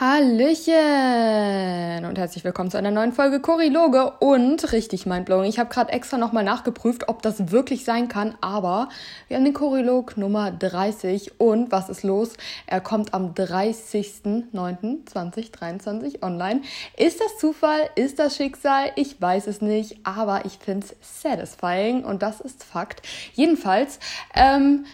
Hallöchen und herzlich willkommen zu einer neuen Folge Choriloge und richtig mindblowing. Ich habe gerade extra nochmal nachgeprüft, ob das wirklich sein kann, aber wir haben den Chorilog Nummer 30 und was ist los? Er kommt am 30.09.2023 online. Ist das Zufall? Ist das Schicksal? Ich weiß es nicht, aber ich finde es satisfying und das ist Fakt. Jedenfalls, ähm,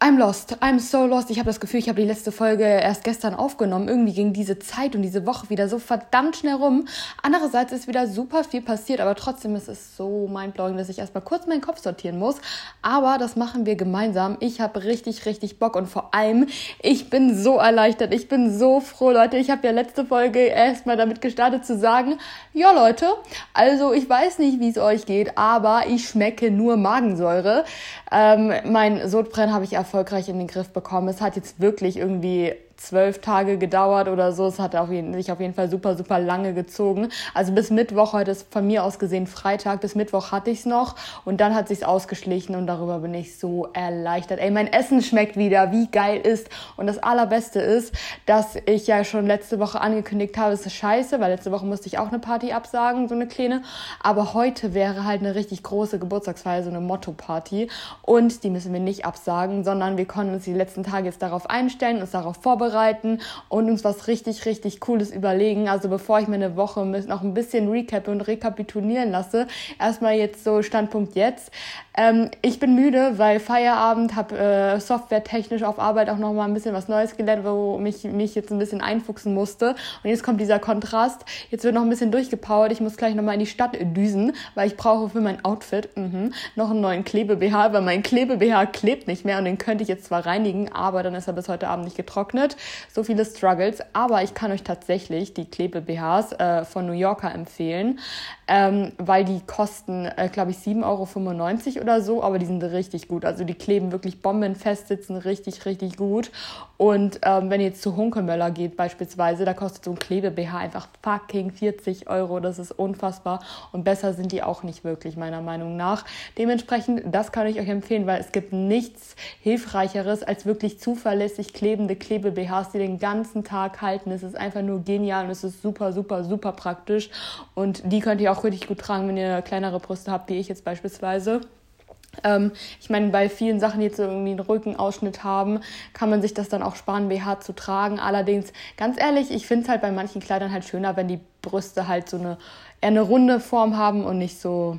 I'm lost. I'm so lost. Ich habe das Gefühl, ich habe die letzte Folge erst gestern aufgenommen. Irgendwie ging diese Zeit und diese Woche wieder so verdammt schnell rum. Andererseits ist wieder super viel passiert, aber trotzdem ist es so mindblowing, dass ich erstmal kurz meinen Kopf sortieren muss. Aber das machen wir gemeinsam. Ich habe richtig, richtig Bock und vor allem, ich bin so erleichtert. Ich bin so froh, Leute. Ich habe ja letzte Folge erstmal damit gestartet zu sagen, ja Leute, also ich weiß nicht, wie es euch geht, aber ich schmecke nur Magensäure. Ähm, mein Sodbrennen habe ich erfolgreich in den Griff bekommen. Es hat jetzt wirklich irgendwie zwölf Tage gedauert oder so. Es hat auf jeden, sich auf jeden Fall super, super lange gezogen. Also bis Mittwoch, heute ist von mir aus gesehen Freitag, bis Mittwoch hatte ich es noch und dann hat sich's ausgeschlichen und darüber bin ich so erleichtert. Ey, mein Essen schmeckt wieder, wie geil ist. Und das Allerbeste ist, dass ich ja schon letzte Woche angekündigt habe, es ist scheiße, weil letzte Woche musste ich auch eine Party absagen, so eine kleine. Aber heute wäre halt eine richtig große Geburtstagsfeier, so eine Motto-Party. Und die müssen wir nicht absagen, sondern wir konnten uns die letzten Tage jetzt darauf einstellen, uns darauf vorbereiten vorbereiten und uns was richtig, richtig Cooles überlegen. Also bevor ich mir eine Woche noch ein bisschen recap und rekapitulieren lasse, erstmal jetzt so Standpunkt jetzt. Ähm, ich bin müde, weil Feierabend, habe äh, softwaretechnisch auf Arbeit auch noch mal ein bisschen was Neues gelernt, wo mich mich jetzt ein bisschen einfuchsen musste. Und jetzt kommt dieser Kontrast. Jetzt wird noch ein bisschen durchgepowert. Ich muss gleich noch mal in die Stadt düsen, weil ich brauche für mein Outfit mh, noch einen neuen Klebe-BH, weil mein Klebe-BH klebt nicht mehr und den könnte ich jetzt zwar reinigen, aber dann ist er bis heute Abend nicht getrocknet. So viele Struggles. Aber ich kann euch tatsächlich die Klebe-BHs äh, von New Yorker empfehlen, ähm, weil die kosten, äh, glaube ich, 7,95 Euro oder so, aber die sind richtig gut. Also die kleben wirklich bombenfest, sitzen richtig, richtig gut. Und ähm, wenn ihr jetzt zu Hunkemöller geht beispielsweise, da kostet so ein Klebe-BH einfach fucking 40 Euro. Das ist unfassbar. Und besser sind die auch nicht wirklich, meiner Meinung nach. Dementsprechend, das kann ich euch empfehlen, weil es gibt nichts Hilfreicheres als wirklich zuverlässig klebende Klebe-BHs, die den ganzen Tag halten. Es ist einfach nur genial und es ist super, super, super praktisch. Und die könnt ihr auch richtig gut tragen, wenn ihr kleinere Brüste habt, wie ich jetzt beispielsweise. Ähm, ich meine, bei vielen Sachen, die jetzt irgendwie einen Rückenausschnitt haben, kann man sich das dann auch sparen, BH zu tragen. Allerdings, ganz ehrlich, ich finde es halt bei manchen Kleidern halt schöner, wenn die Brüste halt so eine eher eine runde Form haben und nicht so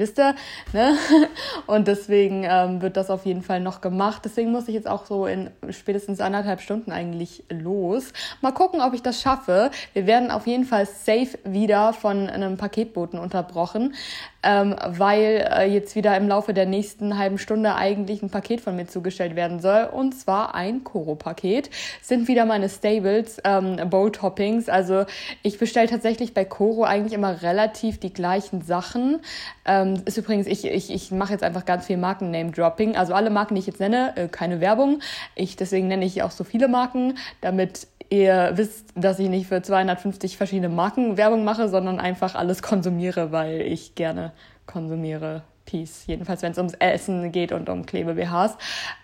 wisst ihr, ne? Und deswegen ähm, wird das auf jeden Fall noch gemacht. Deswegen muss ich jetzt auch so in spätestens anderthalb Stunden eigentlich los. Mal gucken, ob ich das schaffe. Wir werden auf jeden Fall safe wieder von einem Paketboten unterbrochen, ähm, weil äh, jetzt wieder im Laufe der nächsten halben Stunde eigentlich ein Paket von mir zugestellt werden soll. Und zwar ein Koro-Paket. Sind wieder meine Stables, ähm, Bowl-Toppings. Also ich bestelle tatsächlich bei Koro eigentlich immer relativ die gleichen Sachen. Ähm, ist übrigens, ich, ich, ich mache jetzt einfach ganz viel Marken-Name-Dropping. Also alle Marken, die ich jetzt nenne, äh, keine Werbung. Ich, deswegen nenne ich auch so viele Marken, damit ihr wisst, dass ich nicht für 250 verschiedene Marken Werbung mache, sondern einfach alles konsumiere, weil ich gerne konsumiere. Peace. Jedenfalls, wenn es ums Essen geht und um Klebe-BHs.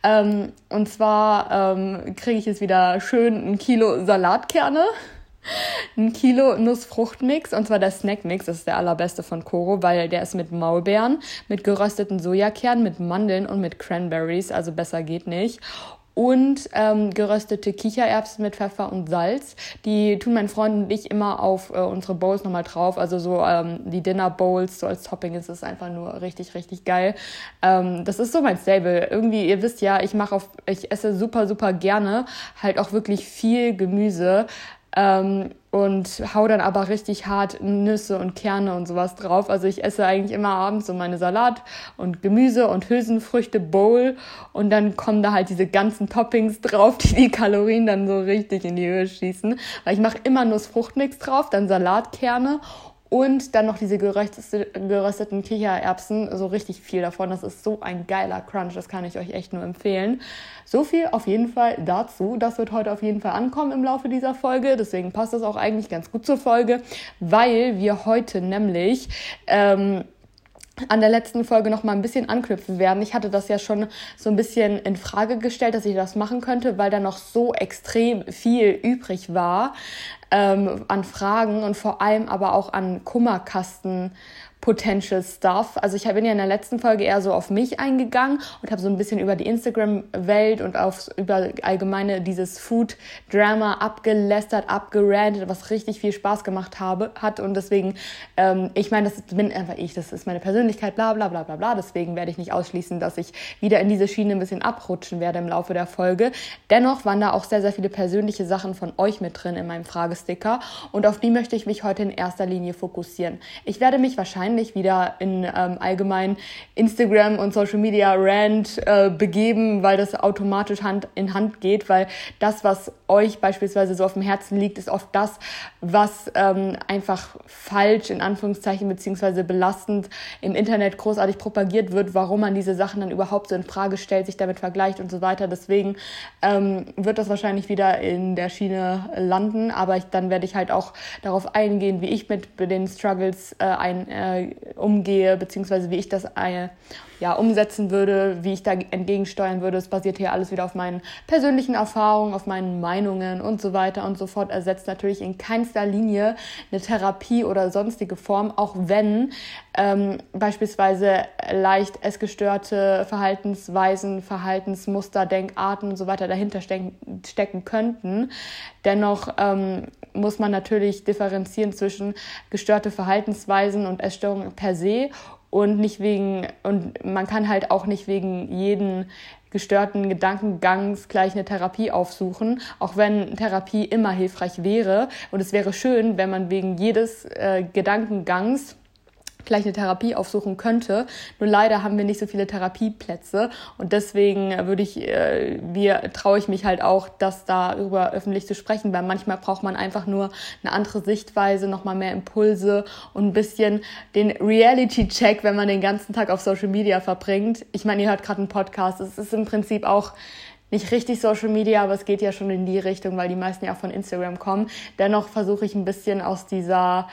Ähm, und zwar ähm, kriege ich jetzt wieder schön ein Kilo Salatkerne ein Kilo Nussfruchtmix und zwar der Snackmix, das ist der allerbeste von Koro, weil der ist mit Maulbeeren, mit gerösteten Sojakernen, mit Mandeln und mit Cranberries, also besser geht nicht und ähm, geröstete Kichererbsen mit Pfeffer und Salz. Die tun mein Freund und ich immer auf äh, unsere Bowls nochmal drauf. Also so ähm, die Dinner Bowls, so als Topping ist es einfach nur richtig, richtig geil. Ähm, das ist so mein Stable. Irgendwie, ihr wisst ja, ich mache auf, ich esse super, super gerne halt auch wirklich viel Gemüse. Ähm, und hau dann aber richtig hart Nüsse und Kerne und sowas drauf. Also ich esse eigentlich immer abends so meine Salat und Gemüse und Hülsenfrüchte Bowl und dann kommen da halt diese ganzen Toppings drauf, die die Kalorien dann so richtig in die Höhe schießen. Weil ich mache immer Nussfruchtmix drauf, dann Salatkerne und dann noch diese gerösteten Kichererbsen, so richtig viel davon. Das ist so ein geiler Crunch, das kann ich euch echt nur empfehlen. So viel auf jeden Fall dazu. Das wird heute auf jeden Fall ankommen im Laufe dieser Folge. Deswegen passt das auch eigentlich ganz gut zur Folge, weil wir heute nämlich ähm, an der letzten Folge noch mal ein bisschen anknüpfen werden. Ich hatte das ja schon so ein bisschen in Frage gestellt, dass ich das machen könnte, weil da noch so extrem viel übrig war ähm, an Fragen und vor allem aber auch an Kummerkasten Potential Stuff. Also ich bin ja in der letzten Folge eher so auf mich eingegangen und habe so ein bisschen über die Instagram-Welt und auf über allgemeine dieses Food-Drama abgelästert, abgerantet, was richtig viel Spaß gemacht habe, hat. Und deswegen, ähm, ich meine, das bin einfach ich, das ist meine Persönlichkeit, bla bla bla bla bla. Deswegen werde ich nicht ausschließen, dass ich wieder in diese Schiene ein bisschen abrutschen werde im Laufe der Folge. Dennoch waren da auch sehr, sehr viele persönliche Sachen von euch mit drin in meinem Fragesticker und auf die möchte ich mich heute in erster Linie fokussieren. Ich werde mich wahrscheinlich wahrscheinlich wieder in ähm, allgemein Instagram und Social Media Rant äh, begeben, weil das automatisch Hand in Hand geht, weil das, was euch beispielsweise so auf dem Herzen liegt, ist oft das, was ähm, einfach falsch in Anführungszeichen beziehungsweise belastend im Internet großartig propagiert wird, warum man diese Sachen dann überhaupt so in Frage stellt, sich damit vergleicht und so weiter. Deswegen ähm, wird das wahrscheinlich wieder in der Schiene landen, aber ich, dann werde ich halt auch darauf eingehen, wie ich mit den Struggles äh, ein, äh, umgehe, beziehungsweise wie ich das äh, ja, umsetzen würde, wie ich da entgegensteuern würde. Es basiert hier alles wieder auf meinen persönlichen Erfahrungen, auf meinen Meinungen und so weiter und so fort. Ersetzt natürlich in keinster Linie eine Therapie oder sonstige Form, auch wenn ähm, beispielsweise leicht essgestörte Verhaltensweisen, Verhaltensmuster, Denkarten und so weiter dahinter stecken, stecken könnten. Dennoch ähm, muss man natürlich differenzieren zwischen gestörte Verhaltensweisen und Essstörungen per se und nicht wegen, und man kann halt auch nicht wegen jeden gestörten Gedankengangs gleich eine Therapie aufsuchen, auch wenn Therapie immer hilfreich wäre. Und es wäre schön, wenn man wegen jedes äh, Gedankengangs gleich eine Therapie aufsuchen könnte. Nur leider haben wir nicht so viele Therapieplätze und deswegen würde ich, äh, wir traue ich mich halt auch, das darüber öffentlich zu sprechen, weil manchmal braucht man einfach nur eine andere Sichtweise, nochmal mehr Impulse und ein bisschen den Reality-Check, wenn man den ganzen Tag auf Social Media verbringt. Ich meine, ihr hört gerade einen Podcast, es ist im Prinzip auch nicht richtig Social Media, aber es geht ja schon in die Richtung, weil die meisten ja auch von Instagram kommen. Dennoch versuche ich ein bisschen aus dieser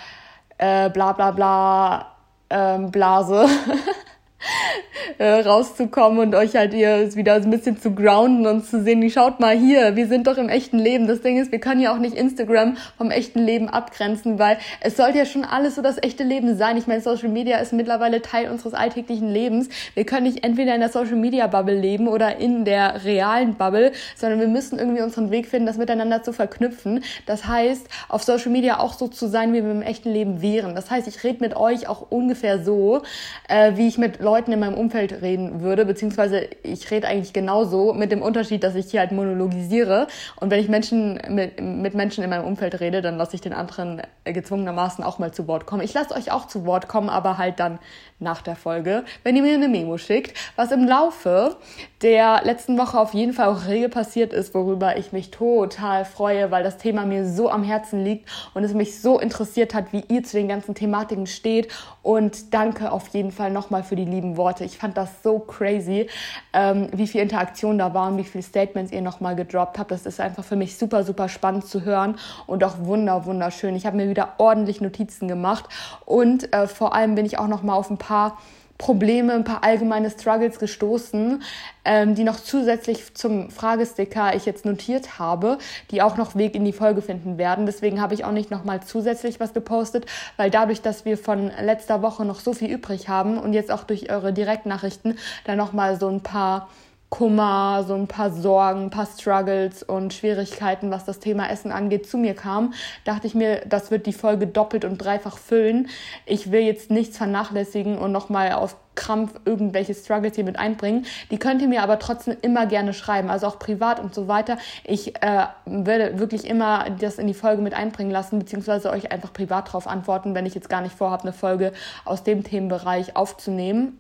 äh, bla bla bla ähm, Blase äh, rauszukommen und euch halt hier wieder ein bisschen zu grounden und zu sehen, wie schaut mal hier, wir sind doch im echten Leben. Das Ding ist, wir können ja auch nicht Instagram vom echten Leben abgrenzen, weil es sollte ja schon alles so das echte Leben sein. Ich meine, Social Media ist mittlerweile Teil unseres alltäglichen Lebens. Wir können nicht entweder in der Social Media Bubble leben oder in der realen Bubble, sondern wir müssen irgendwie unseren Weg finden, das miteinander zu verknüpfen. Das heißt, auf Social Media auch so zu sein, wie wir im echten Leben wären. Das heißt, ich rede mit euch auch ungefähr so, äh, wie ich mit Leuten in meinem Umfeld Umfeld reden würde, beziehungsweise ich rede eigentlich genauso mit dem Unterschied, dass ich hier halt monologisiere und wenn ich Menschen mit, mit Menschen in meinem Umfeld rede, dann lasse ich den anderen gezwungenermaßen auch mal zu Wort kommen. Ich lasse euch auch zu Wort kommen, aber halt dann nach der Folge, wenn ihr mir eine Memo schickt, was im Laufe der letzten Woche auf jeden Fall auch rege passiert ist, worüber ich mich total freue, weil das Thema mir so am Herzen liegt und es mich so interessiert hat, wie ihr zu den ganzen Thematiken steht. Und danke auf jeden Fall nochmal für die lieben Worte. Ich fand das so crazy, ähm, wie viel Interaktion da war und wie viele Statements ihr nochmal gedroppt habt. Das ist einfach für mich super, super spannend zu hören und auch wunder, wunderschön. Ich habe mir wieder ordentlich Notizen gemacht und äh, vor allem bin ich auch nochmal auf ein paar paar Probleme, ein paar allgemeine Struggles gestoßen, ähm, die noch zusätzlich zum Fragesticker ich jetzt notiert habe, die auch noch Weg in die Folge finden werden. Deswegen habe ich auch nicht nochmal zusätzlich was gepostet, weil dadurch, dass wir von letzter Woche noch so viel übrig haben und jetzt auch durch eure Direktnachrichten da nochmal so ein paar Kummer, so ein paar Sorgen, ein paar Struggles und Schwierigkeiten, was das Thema Essen angeht, zu mir kam, dachte ich mir, das wird die Folge doppelt und dreifach füllen. Ich will jetzt nichts vernachlässigen und nochmal auf Krampf irgendwelche Struggles hier mit einbringen. Die könnt ihr mir aber trotzdem immer gerne schreiben, also auch privat und so weiter. Ich äh, werde wirklich immer das in die Folge mit einbringen lassen, beziehungsweise euch einfach privat darauf antworten, wenn ich jetzt gar nicht vorhabe, eine Folge aus dem Themenbereich aufzunehmen.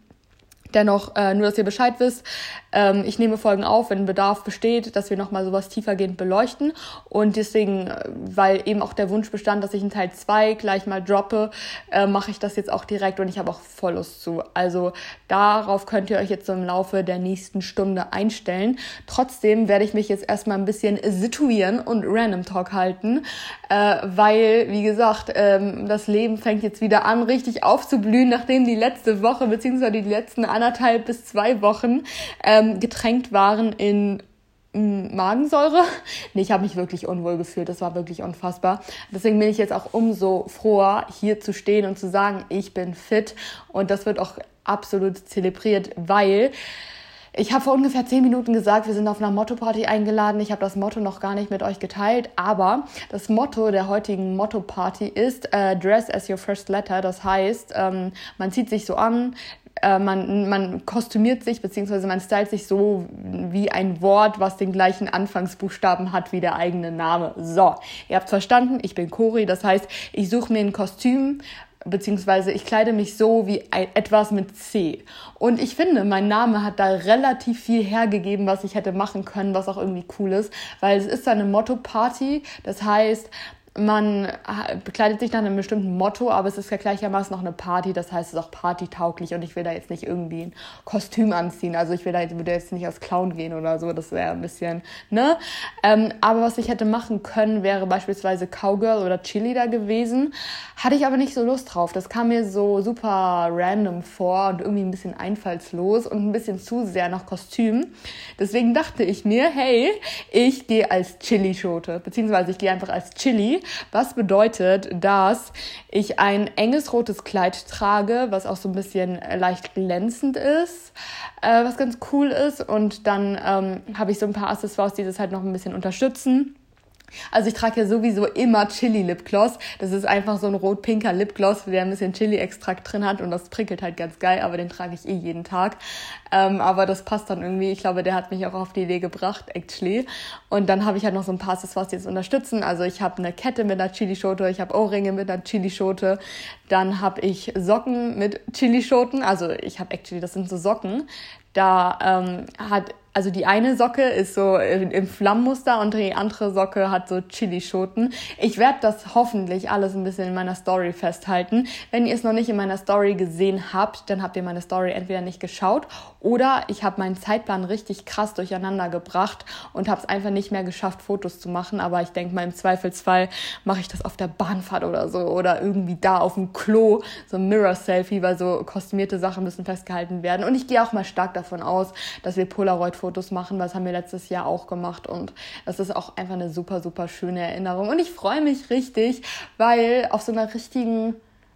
Dennoch, äh, nur dass ihr Bescheid wisst, ähm, ich nehme Folgen auf, wenn Bedarf besteht, dass wir nochmal sowas tiefergehend beleuchten. Und deswegen, äh, weil eben auch der Wunsch bestand, dass ich in Teil 2 gleich mal droppe, äh, mache ich das jetzt auch direkt und ich habe auch voll Lust zu. Also darauf könnt ihr euch jetzt so im Laufe der nächsten Stunde einstellen. Trotzdem werde ich mich jetzt erstmal ein bisschen situieren und Random Talk halten, äh, weil, wie gesagt, ähm, das Leben fängt jetzt wieder an, richtig aufzublühen, nachdem die letzte Woche beziehungsweise die letzten anderthalb bis zwei Wochen ähm, getränkt waren in mm, Magensäure. Nee, ich habe mich wirklich unwohl gefühlt. Das war wirklich unfassbar. Deswegen bin ich jetzt auch umso froher, hier zu stehen und zu sagen, ich bin fit. Und das wird auch absolut zelebriert, weil ich habe vor ungefähr zehn Minuten gesagt, wir sind auf einer Motto-Party eingeladen. Ich habe das Motto noch gar nicht mit euch geteilt, aber das Motto der heutigen Motto-Party ist äh, Dress as your first letter. Das heißt, ähm, man zieht sich so an, äh, man, man kostümiert sich, beziehungsweise man stylt sich so wie ein Wort, was den gleichen Anfangsbuchstaben hat wie der eigene Name. So, ihr habt verstanden, ich bin Cori, das heißt, ich suche mir ein Kostüm, beziehungsweise ich kleide mich so wie etwas mit C. Und ich finde, mein Name hat da relativ viel hergegeben, was ich hätte machen können, was auch irgendwie cool ist, weil es ist eine Motto-Party. Das heißt, man bekleidet sich nach einem bestimmten Motto, aber es ist ja gleichermaßen noch eine Party, das heißt, es ist auch partytauglich und ich will da jetzt nicht irgendwie ein Kostüm anziehen. Also ich will da jetzt, würde jetzt nicht als Clown gehen oder so, das wäre ein bisschen, ne? Ähm, aber was ich hätte machen können, wäre beispielsweise Cowgirl oder Chili da gewesen. Hatte ich aber nicht so Lust drauf. Das kam mir so super random vor und irgendwie ein bisschen einfallslos und ein bisschen zu sehr nach Kostüm. Deswegen dachte ich mir, hey, ich gehe als Chili-Schote, beziehungsweise ich gehe einfach als Chili was bedeutet, dass ich ein enges rotes Kleid trage, was auch so ein bisschen leicht glänzend ist, äh, was ganz cool ist. Und dann ähm, habe ich so ein paar Accessoires, die das halt noch ein bisschen unterstützen. Also ich trage ja sowieso immer Chili Lipgloss. Das ist einfach so ein rot-pinker Lipgloss, der ein bisschen Chili-Extrakt drin hat und das prickelt halt ganz geil, aber den trage ich eh jeden Tag. Ähm, aber das passt dann irgendwie. Ich glaube, der hat mich auch auf die Idee gebracht, actually. Und dann habe ich halt noch so ein paar Accessoires, die jetzt unterstützen. Also ich habe eine Kette mit einer Chili-Schote, ich habe Ohrringe mit einer Chili-Schote, dann habe ich Socken mit Chili-Schoten. Also ich habe actually, das sind so Socken. Da ähm, hat also die eine Socke ist so im Flammenmuster und die andere Socke hat so Chilischoten. Ich werde das hoffentlich alles ein bisschen in meiner Story festhalten. Wenn ihr es noch nicht in meiner Story gesehen habt, dann habt ihr meine Story entweder nicht geschaut oder ich habe meinen Zeitplan richtig krass durcheinander gebracht und habe es einfach nicht mehr geschafft, Fotos zu machen. Aber ich denke mal, im Zweifelsfall mache ich das auf der Bahnfahrt oder so oder irgendwie da auf dem Klo, so ein Mirror-Selfie, weil so kostümierte Sachen müssen festgehalten werden. Und ich gehe auch mal stark davon aus, dass wir Polaroid Fotos machen, das haben wir letztes Jahr auch gemacht und das ist auch einfach eine super, super schöne Erinnerung. Und ich freue mich richtig, weil auf so einer richtigen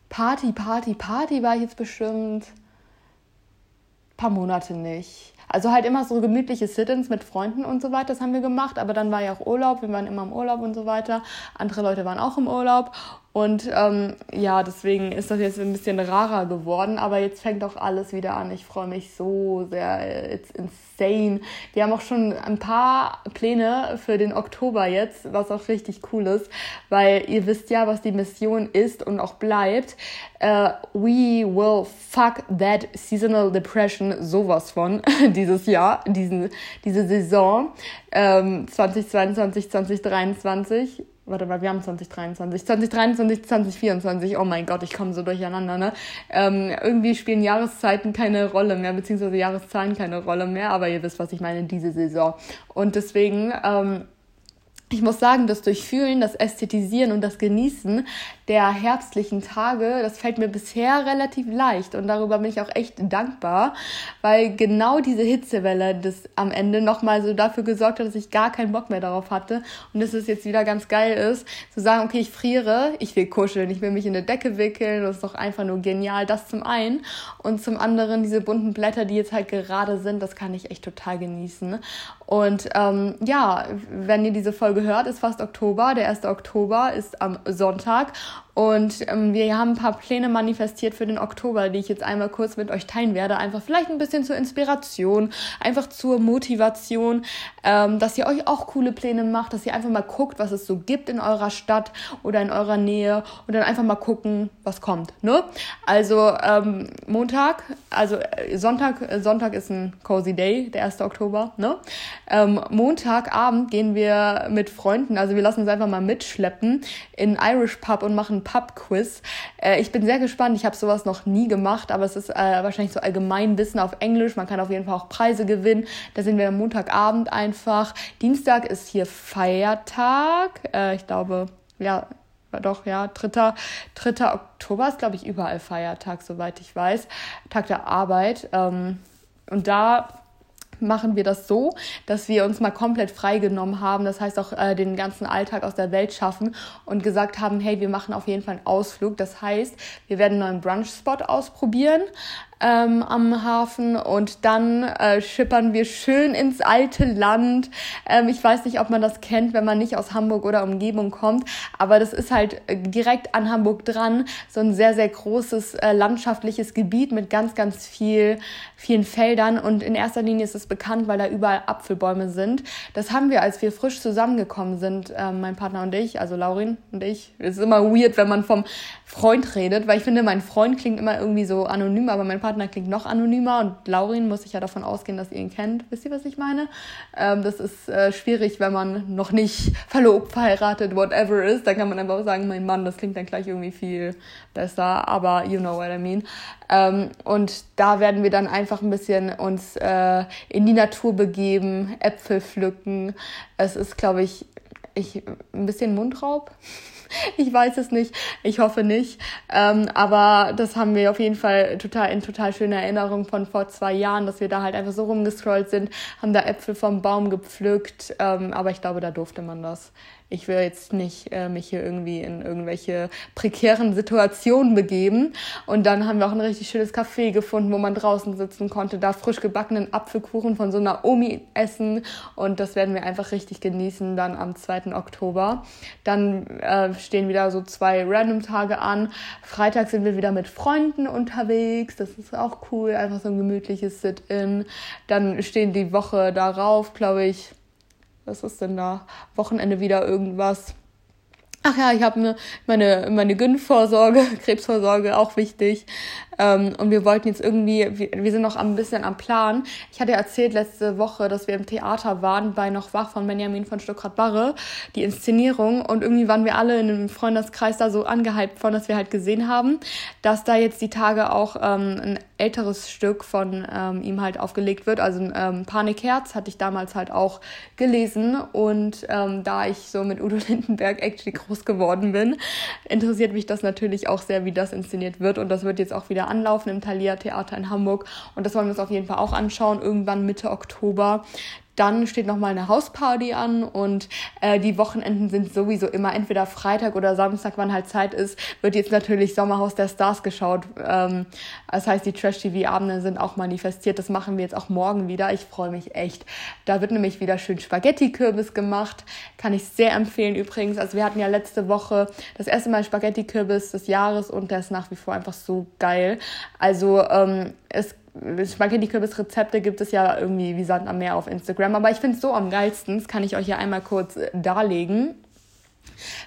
Party, Party, Party war ich jetzt bestimmt ein paar Monate nicht. Also halt immer so gemütliche Sit-ins mit Freunden und so weiter, das haben wir gemacht, aber dann war ja auch Urlaub, wir waren immer im Urlaub und so weiter. Andere Leute waren auch im Urlaub und ähm, ja, deswegen ist das jetzt ein bisschen rarer geworden, aber jetzt fängt auch alles wieder an. Ich freue mich so sehr. It's insane. Wir haben auch schon ein paar Pläne für den Oktober jetzt, was auch richtig cool ist, weil ihr wisst ja, was die Mission ist und auch bleibt. Uh, we will fuck that seasonal depression sowas von dieses Jahr, diesen, diese Saison ähm, 2022, 2023 warte mal, wir haben 2023, 2023, 2024, oh mein Gott, ich komme so durcheinander, ne? Ähm, irgendwie spielen Jahreszeiten keine Rolle mehr, beziehungsweise Jahreszahlen keine Rolle mehr, aber ihr wisst, was ich meine, diese Saison. Und deswegen, ähm, ich muss sagen, das Durchfühlen, das Ästhetisieren und das Genießen der herbstlichen Tage, das fällt mir bisher relativ leicht. Und darüber bin ich auch echt dankbar, weil genau diese Hitzewelle das am Ende nochmal so dafür gesorgt hat, dass ich gar keinen Bock mehr darauf hatte. Und dass es jetzt wieder ganz geil ist, zu sagen, okay, ich friere, ich will kuscheln, ich will mich in eine Decke wickeln, das ist doch einfach nur genial, das zum einen. Und zum anderen diese bunten Blätter, die jetzt halt gerade sind, das kann ich echt total genießen. Und ähm, ja, wenn ihr diese Folge Folge hört, ist fast Oktober. Der 1. Oktober ist am Sonntag und ähm, wir haben ein paar Pläne manifestiert für den Oktober, die ich jetzt einmal kurz mit euch teilen werde. Einfach vielleicht ein bisschen zur Inspiration, einfach zur Motivation, ähm, dass ihr euch auch coole Pläne macht, dass ihr einfach mal guckt, was es so gibt in eurer Stadt oder in eurer Nähe und dann einfach mal gucken, was kommt. Ne? Also ähm, Montag, also äh, Sonntag, äh, Sonntag ist ein cozy Day, der 1. Oktober. Ne? Ähm, Montagabend gehen wir mit Freunden, also wir lassen uns einfach mal mitschleppen in Irish Pub und machen Pub-Quiz. Äh, ich bin sehr gespannt. Ich habe sowas noch nie gemacht, aber es ist äh, wahrscheinlich so Allgemeinwissen auf Englisch. Man kann auf jeden Fall auch Preise gewinnen. Da sind wir am Montagabend einfach. Dienstag ist hier Feiertag. Äh, ich glaube, ja, doch, ja, 3. 3. Oktober ist, glaube ich, überall Feiertag, soweit ich weiß. Tag der Arbeit. Ähm, und da machen wir das so, dass wir uns mal komplett freigenommen haben, das heißt auch äh, den ganzen Alltag aus der Welt schaffen und gesagt haben, hey, wir machen auf jeden Fall einen Ausflug. Das heißt, wir werden einen neuen Brunch-Spot ausprobieren ähm, am Hafen und dann äh, schippern wir schön ins alte Land. Ähm, ich weiß nicht, ob man das kennt, wenn man nicht aus Hamburg oder Umgebung kommt, aber das ist halt äh, direkt an Hamburg dran, so ein sehr, sehr großes äh, landschaftliches Gebiet mit ganz, ganz viel, vielen Feldern und in erster Linie ist es bekannt, weil da überall Apfelbäume sind. Das haben wir, als wir frisch zusammengekommen sind, äh, mein Partner und ich, also Laurin und ich. Es ist immer weird, wenn man vom Freund redet, weil ich finde, mein Freund klingt immer irgendwie so anonym, aber mein Partner klingt noch anonymer und Laurin muss ich ja davon ausgehen, dass ihr ihn kennt. Wisst ihr, was ich meine? Ähm, das ist äh, schwierig, wenn man noch nicht verlobt, verheiratet, whatever ist. Da kann man einfach sagen, mein Mann, das klingt dann gleich irgendwie viel besser, aber you know what I mean. Ähm, und da werden wir dann einfach ein bisschen uns äh, in die Natur begeben, Äpfel pflücken. Es ist, glaube ich, ich, ein bisschen Mundraub. ich weiß es nicht. Ich hoffe nicht. Ähm, aber das haben wir auf jeden Fall total in total schöner Erinnerung von vor zwei Jahren, dass wir da halt einfach so rumgescrollt sind, haben da Äpfel vom Baum gepflückt. Ähm, aber ich glaube, da durfte man das ich will jetzt nicht äh, mich hier irgendwie in irgendwelche prekären Situationen begeben. Und dann haben wir auch ein richtig schönes Café gefunden, wo man draußen sitzen konnte, da frisch gebackenen Apfelkuchen von so einer Omi essen. Und das werden wir einfach richtig genießen dann am 2. Oktober. Dann äh, stehen wieder so zwei Random-Tage an. Freitag sind wir wieder mit Freunden unterwegs. Das ist auch cool. Einfach so ein gemütliches Sit-In. Dann stehen die Woche darauf, glaube ich, was ist denn da? Wochenende wieder irgendwas. Ach ja, ich habe ne, meine, meine Gyn-Vorsorge, Krebsvorsorge, auch wichtig. Ähm, und wir wollten jetzt irgendwie, wir, wir sind noch ein bisschen am Plan. Ich hatte erzählt letzte Woche, dass wir im Theater waren bei Noch Wach von Benjamin von Stuckrad-Barre, die Inszenierung. Und irgendwie waren wir alle in einem Freundeskreis da so angehypt von, dass wir halt gesehen haben, dass da jetzt die Tage auch ähm, ein älteres Stück von ähm, ihm halt aufgelegt wird. Also ähm, Panikherz hatte ich damals halt auch gelesen. Und ähm, da ich so mit Udo Lindenberg actually groß geworden bin, interessiert mich das natürlich auch sehr, wie das inszeniert wird. Und das wird jetzt auch wieder anlaufen im Thalia Theater in Hamburg. Und das wollen wir uns auf jeden Fall auch anschauen, irgendwann Mitte Oktober. Dann steht noch mal eine Hausparty an und äh, die Wochenenden sind sowieso immer entweder Freitag oder Samstag, wann halt Zeit ist, wird jetzt natürlich Sommerhaus der Stars geschaut. Ähm, das heißt, die Trash-TV-Abende sind auch manifestiert. Das machen wir jetzt auch morgen wieder. Ich freue mich echt. Da wird nämlich wieder schön Spaghetti-Kürbis gemacht. Kann ich sehr empfehlen übrigens. Also wir hatten ja letzte Woche das erste Mal Spaghetti-Kürbis des Jahres und der ist nach wie vor einfach so geil. Also ähm, es Spaghetti-Kürbis-Rezepte gibt es ja irgendwie wie Sand am Meer auf Instagram. Aber ich finde es so am geilsten, das kann ich euch hier einmal kurz äh, darlegen.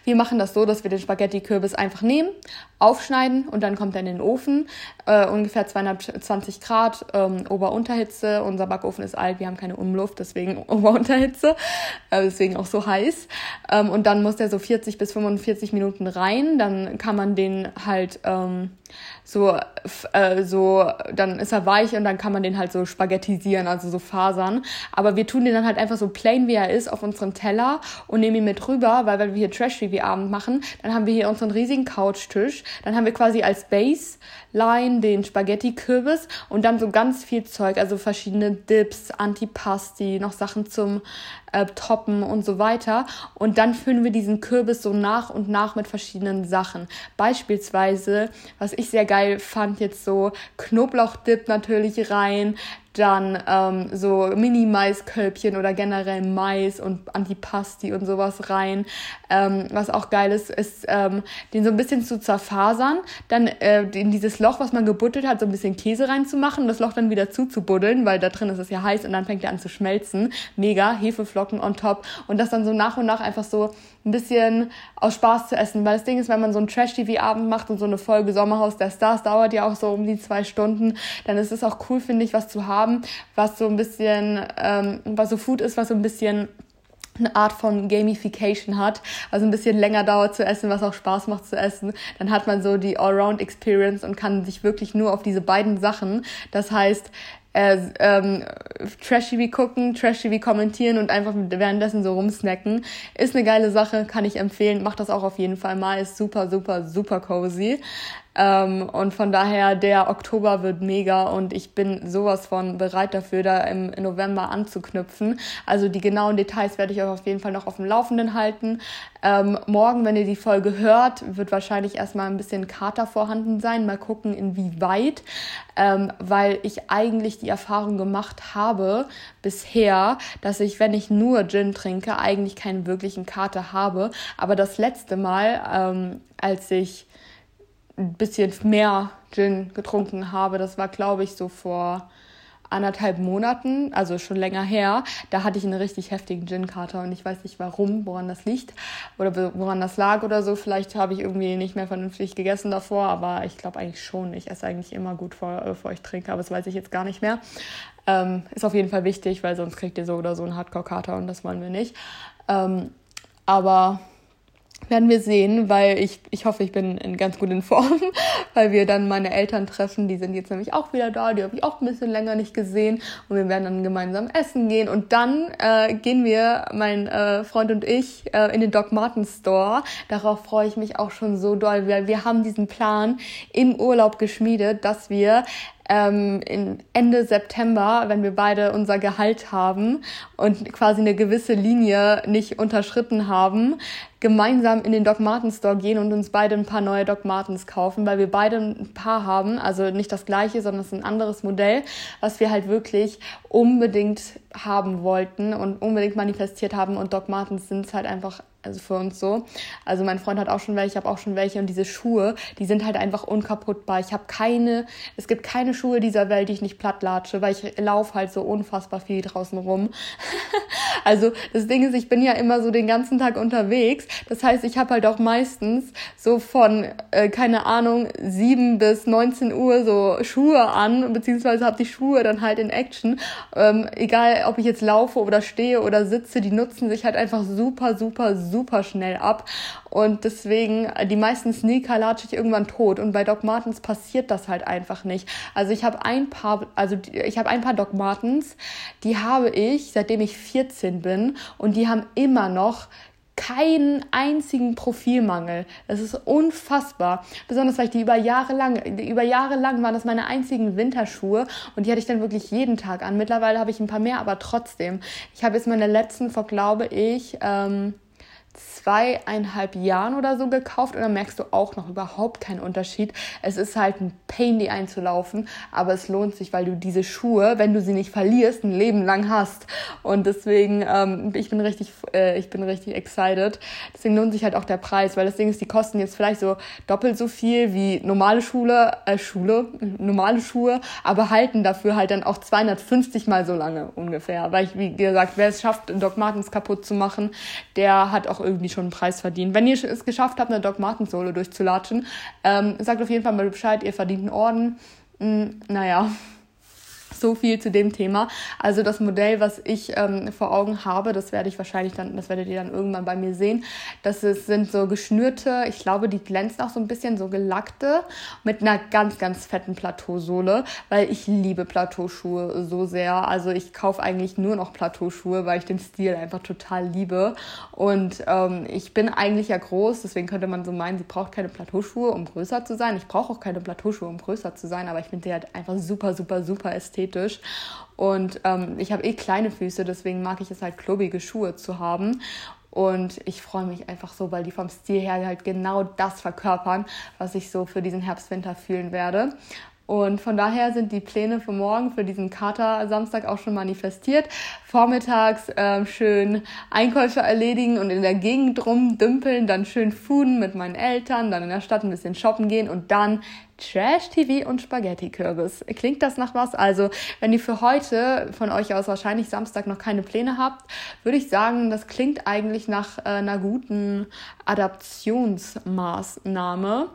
Wir machen das so, dass wir den Spaghetti-Kürbis einfach nehmen, aufschneiden und dann kommt er in den Ofen. Äh, ungefähr 220 Grad ähm, Ober-Unterhitze. Unser Backofen ist alt, wir haben keine Umluft, deswegen Ober-Unterhitze. Äh, deswegen auch so heiß. Ähm, und dann muss der so 40 bis 45 Minuten rein. Dann kann man den halt ähm, so, äh, so, dann ist er weich und dann kann man den halt so spaghettisieren, also so fasern. Aber wir tun den dann halt einfach so plain, wie er ist, auf unseren Teller und nehmen ihn mit rüber, weil wenn wir hier Trash-TV-Abend machen, dann haben wir hier unseren riesigen Couchtisch. Dann haben wir quasi als Baseline den Spaghetti-Kürbis und dann so ganz viel Zeug, also verschiedene Dips, Antipasti, noch Sachen zum äh, toppen und so weiter. Und dann füllen wir diesen Kürbis so nach und nach mit verschiedenen Sachen. Beispielsweise, was ich sehr geil fand, jetzt so Knoblauchdip natürlich rein, dann ähm, so Mini-Maiskölbchen oder generell Mais und Antipasti und sowas rein. Ähm, was auch geil ist, ist ähm, den so ein bisschen zu zerfasern, dann äh, in dieses Loch, was man gebuttelt hat, so ein bisschen Käse reinzumachen das Loch dann wieder zuzubuddeln, weil da drin ist es ja heiß und dann fängt er an zu schmelzen. Mega, Hefeflocken on top und das dann so nach und nach einfach so ein bisschen aus Spaß zu essen. Weil das Ding ist, wenn man so einen Trash-TV-Abend macht und so eine Folge Sommerhaus der Stars dauert ja auch so um die zwei Stunden, dann ist es auch cool, finde ich, was zu haben, was so ein bisschen, ähm, was so Food ist, was so ein bisschen eine Art von Gamification hat, also ein bisschen länger dauert zu essen, was auch Spaß macht zu essen, dann hat man so die Allround-Experience und kann sich wirklich nur auf diese beiden Sachen, das heißt äh, ähm, Trash-TV gucken, Trash-TV kommentieren und einfach währenddessen so rumsnacken. Ist eine geile Sache, kann ich empfehlen. Macht das auch auf jeden Fall mal. Ist super, super, super cozy. Ähm, und von daher, der Oktober wird mega und ich bin sowas von bereit dafür, da im, November anzuknüpfen. Also die genauen Details werde ich euch auf jeden Fall noch auf dem Laufenden halten. Ähm, morgen, wenn ihr die Folge hört, wird wahrscheinlich erstmal ein bisschen Kater vorhanden sein. Mal gucken, inwieweit, ähm, weil ich eigentlich die Erfahrung gemacht habe bisher, dass ich, wenn ich nur Gin trinke, eigentlich keinen wirklichen Kater habe. Aber das letzte Mal, ähm, als ich ein bisschen mehr Gin getrunken habe. Das war, glaube ich, so vor anderthalb Monaten, also schon länger her. Da hatte ich einen richtig heftigen Gin-Kater und ich weiß nicht warum, woran das liegt oder woran das lag oder so. Vielleicht habe ich irgendwie nicht mehr vernünftig gegessen davor, aber ich glaube eigentlich schon. Ich esse eigentlich immer gut, vor, bevor ich trinke, aber das weiß ich jetzt gar nicht mehr. Ähm, ist auf jeden Fall wichtig, weil sonst kriegt ihr so oder so einen Hardcore-Kater und das wollen wir nicht. Ähm, aber werden wir sehen, weil ich, ich hoffe, ich bin in ganz gut in Form, weil wir dann meine Eltern treffen. Die sind jetzt nämlich auch wieder da, die habe ich auch ein bisschen länger nicht gesehen und wir werden dann gemeinsam essen gehen und dann äh, gehen wir, mein äh, Freund und ich, äh, in den Doc Marten Store. Darauf freue ich mich auch schon so doll, weil wir haben diesen Plan im Urlaub geschmiedet, dass wir ähm, in Ende September, wenn wir beide unser Gehalt haben und quasi eine gewisse Linie nicht unterschritten haben, gemeinsam in den Doc Martens Store gehen und uns beide ein paar neue Doc Martens kaufen, weil wir beide ein paar haben, also nicht das gleiche, sondern es ist ein anderes Modell, was wir halt wirklich unbedingt haben wollten und unbedingt manifestiert haben. Und Doc Martens sind halt einfach also für uns so. Also mein Freund hat auch schon welche, ich habe auch schon welche und diese Schuhe, die sind halt einfach unkaputtbar. Ich habe keine, es gibt keine Schuhe dieser Welt, die ich nicht plattlatsche, weil ich laufe halt so unfassbar viel draußen rum. also das Ding ist, ich bin ja immer so den ganzen Tag unterwegs. Das heißt, ich habe halt auch meistens so von, äh, keine Ahnung, 7 bis 19 Uhr so Schuhe an, beziehungsweise habe die Schuhe dann halt in Action. Ähm, egal, ob ich jetzt laufe oder stehe oder sitze, die nutzen sich halt einfach super, super, super schnell ab. Und deswegen, die meisten Sneaker latsche ich irgendwann tot. Und bei Doc Martens passiert das halt einfach nicht. Also ich habe ein paar, also ich habe ein paar Doc Martens, die habe ich, seitdem ich 14 bin. Und die haben immer noch keinen einzigen Profilmangel. Das ist unfassbar. Besonders weil ich die über Jahre lang, über Jahre lang waren das meine einzigen Winterschuhe und die hatte ich dann wirklich jeden Tag an. Mittlerweile habe ich ein paar mehr, aber trotzdem. Ich habe jetzt meine letzten vor, glaube ich, ähm, zweieinhalb Jahren oder so gekauft und dann merkst du auch noch überhaupt keinen Unterschied. Es ist halt ein Pain, die einzulaufen, aber es lohnt sich, weil du diese Schuhe, wenn du sie nicht verlierst, ein Leben lang hast. Und deswegen, ähm, ich bin richtig, äh, ich bin richtig excited. Deswegen lohnt sich halt auch der Preis, weil das Ding ist, die kosten jetzt vielleicht so doppelt so viel wie normale Schule, äh, Schule, normale Schuhe, aber halten dafür halt dann auch 250 mal so lange ungefähr. Weil ich, wie gesagt, wer es schafft, Doc Martens kaputt zu machen, der hat auch irgendwie schon einen Preis verdient. Wenn ihr es geschafft habt, eine Doc Martens Sohle durchzulatschen, ähm, sagt auf jeden Fall mal Bescheid, ihr verdient einen Orden. Hm, naja, so viel zu dem Thema. Also das Modell, was ich ähm, vor Augen habe, das werde ich wahrscheinlich dann, das werdet ihr dann irgendwann bei mir sehen. Das ist, sind so geschnürte, ich glaube, die glänzen auch so ein bisschen so gelackte mit einer ganz, ganz fetten Plateausohle, weil ich liebe Plateauschuhe so sehr. Also ich kaufe eigentlich nur noch Plateauschuhe, weil ich den Stil einfach total liebe. Und ähm, ich bin eigentlich ja groß, deswegen könnte man so meinen, sie braucht keine Plateauschuhe, um größer zu sein. Ich brauche auch keine Plateauschuhe, um größer zu sein, aber ich finde sie halt einfach super, super, super ästhetisch ästhetisch. Und ähm, ich habe eh kleine Füße, deswegen mag ich es halt, klobige Schuhe zu haben. Und ich freue mich einfach so, weil die vom Stil her halt genau das verkörpern, was ich so für diesen Herbst-Winter fühlen werde. Und von daher sind die Pläne für morgen, für diesen Kater-Samstag auch schon manifestiert. Vormittags äh, schön Einkäufe erledigen und in der Gegend rumdümpeln, dann schön fooden mit meinen Eltern, dann in der Stadt ein bisschen shoppen gehen und dann Trash-TV und Spaghetti-Kürbis. Klingt das nach was? Also, wenn ihr für heute von euch aus wahrscheinlich Samstag noch keine Pläne habt, würde ich sagen, das klingt eigentlich nach äh, einer guten Adaptionsmaßnahme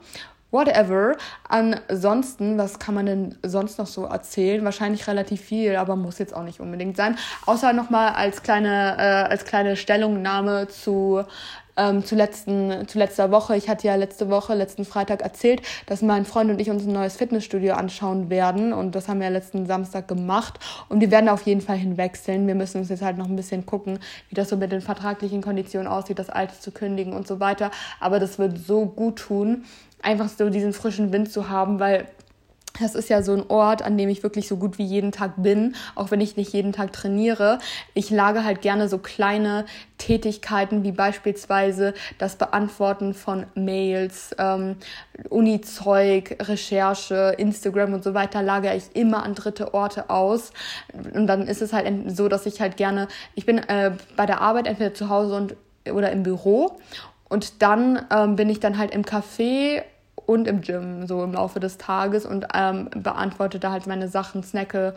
whatever. Ansonsten, was kann man denn sonst noch so erzählen? Wahrscheinlich relativ viel, aber muss jetzt auch nicht unbedingt sein. Außer nochmal als kleine, äh, als kleine Stellungnahme zu ähm, zu, letzten, zu letzter Woche. Ich hatte ja letzte Woche, letzten Freitag erzählt, dass mein Freund und ich uns ein neues Fitnessstudio anschauen werden. Und das haben wir ja letzten Samstag gemacht. Und wir werden auf jeden Fall hinwechseln. Wir müssen uns jetzt halt noch ein bisschen gucken, wie das so mit den vertraglichen Konditionen aussieht, das alte zu kündigen und so weiter. Aber das wird so gut tun einfach so diesen frischen Wind zu haben, weil das ist ja so ein Ort, an dem ich wirklich so gut wie jeden Tag bin, auch wenn ich nicht jeden Tag trainiere. Ich lage halt gerne so kleine Tätigkeiten wie beispielsweise das Beantworten von Mails, ähm, Uni-Zeug, Recherche, Instagram und so weiter, lagere ich immer an dritte Orte aus. Und dann ist es halt so, dass ich halt gerne, ich bin äh, bei der Arbeit entweder zu Hause und oder im Büro und dann ähm, bin ich dann halt im Café und im Gym so im Laufe des Tages und ähm, beantworte da halt meine Sachen, snacke,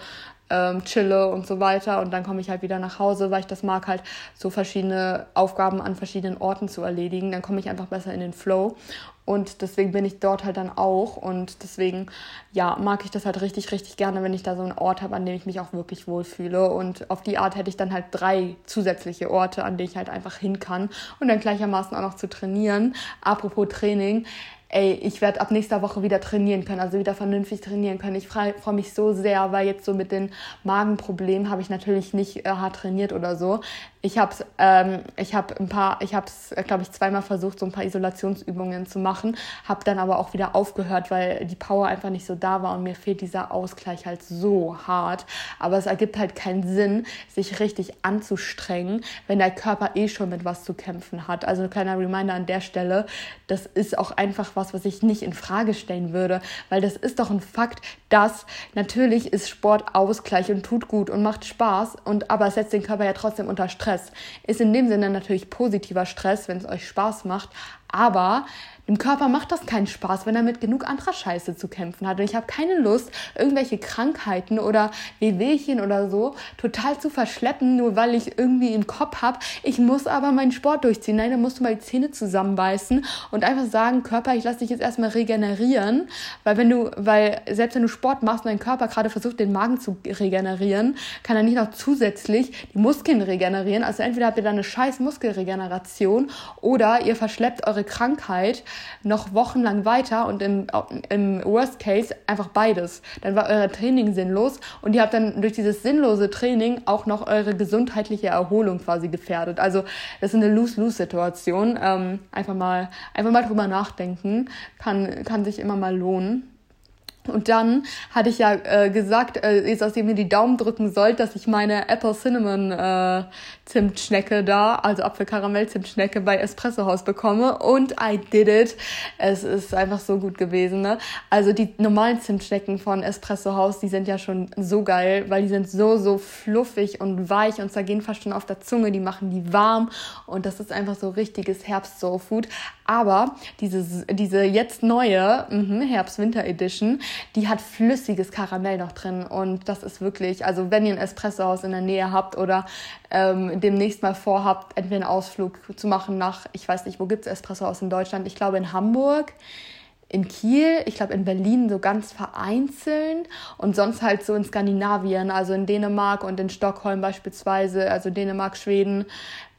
ähm, chille und so weiter. Und dann komme ich halt wieder nach Hause, weil ich das mag, halt so verschiedene Aufgaben an verschiedenen Orten zu erledigen. Dann komme ich einfach besser in den Flow. Und deswegen bin ich dort halt dann auch. Und deswegen, ja, mag ich das halt richtig, richtig gerne, wenn ich da so einen Ort habe, an dem ich mich auch wirklich wohlfühle. Und auf die Art hätte ich dann halt drei zusätzliche Orte, an denen ich halt einfach hin kann. Und dann gleichermaßen auch noch zu trainieren. Apropos Training ey, ich werde ab nächster Woche wieder trainieren können, also wieder vernünftig trainieren können. Ich freue freu mich so sehr, weil jetzt so mit den Magenproblemen habe ich natürlich nicht äh, hart trainiert oder so. Ich habe ähm, ich hab ein paar, ich habe es, äh, glaube ich, zweimal versucht, so ein paar Isolationsübungen zu machen, habe dann aber auch wieder aufgehört, weil die Power einfach nicht so da war und mir fehlt dieser Ausgleich halt so hart. Aber es ergibt halt keinen Sinn, sich richtig anzustrengen, wenn der Körper eh schon mit was zu kämpfen hat. Also ein kleiner Reminder an der Stelle, das ist auch einfach was, was ich nicht in Frage stellen würde, weil das ist doch ein Fakt, dass natürlich ist Sport Ausgleich und tut gut und macht Spaß und aber setzt den Körper ja trotzdem unter Stress. Ist in dem Sinne natürlich positiver Stress, wenn es euch Spaß macht, aber dem Körper macht das keinen Spaß, wenn er mit genug anderer Scheiße zu kämpfen hat. Und ich habe keine Lust, irgendwelche Krankheiten oder Wehwehchen oder so total zu verschleppen, nur weil ich irgendwie im Kopf habe, ich muss aber meinen Sport durchziehen. Nein, dann musst du mal die Zähne zusammenbeißen und einfach sagen, Körper, ich lasse dich jetzt erstmal regenerieren. Weil wenn du, weil selbst wenn du Sport machst und dein Körper gerade versucht, den Magen zu regenerieren, kann er nicht noch zusätzlich die Muskeln regenerieren. Also entweder habt ihr da eine scheiß Muskelregeneration oder ihr verschleppt eure Krankheit noch wochenlang weiter und im, im Worst Case einfach beides. Dann war euer Training sinnlos und ihr habt dann durch dieses sinnlose Training auch noch eure gesundheitliche Erholung quasi gefährdet. Also das ist eine Lose-Lose-Situation. Ähm, einfach mal, einfach mal drüber nachdenken. Kann, kann sich immer mal lohnen. Und dann hatte ich ja äh, gesagt, äh, jetzt, dass ihr mir die Daumen drücken sollt, dass ich meine Apple Cinnamon äh, Zimtschnecke da, also Apfelkaramell-Zimtschnecke bei Espresso House bekomme. Und I did it. Es ist einfach so gut gewesen. Ne? Also die normalen Zimtschnecken von Espresso House, die sind ja schon so geil, weil die sind so, so fluffig und weich und zergehen fast schon auf der Zunge. Die machen die warm und das ist einfach so richtiges Herbst-Soul-Food. Aber diese, diese jetzt neue mh, Herbst-Winter-Edition, die hat flüssiges Karamell noch drin. Und das ist wirklich, also wenn ihr ein Espresso-Haus in der Nähe habt oder ähm, demnächst mal vorhabt, entweder einen Ausflug zu machen nach, ich weiß nicht, wo gibt es Espresso-Haus in Deutschland? Ich glaube in Hamburg in Kiel, ich glaube in Berlin so ganz vereinzelt. Und sonst halt so in Skandinavien, also in Dänemark und in Stockholm beispielsweise, also Dänemark, Schweden,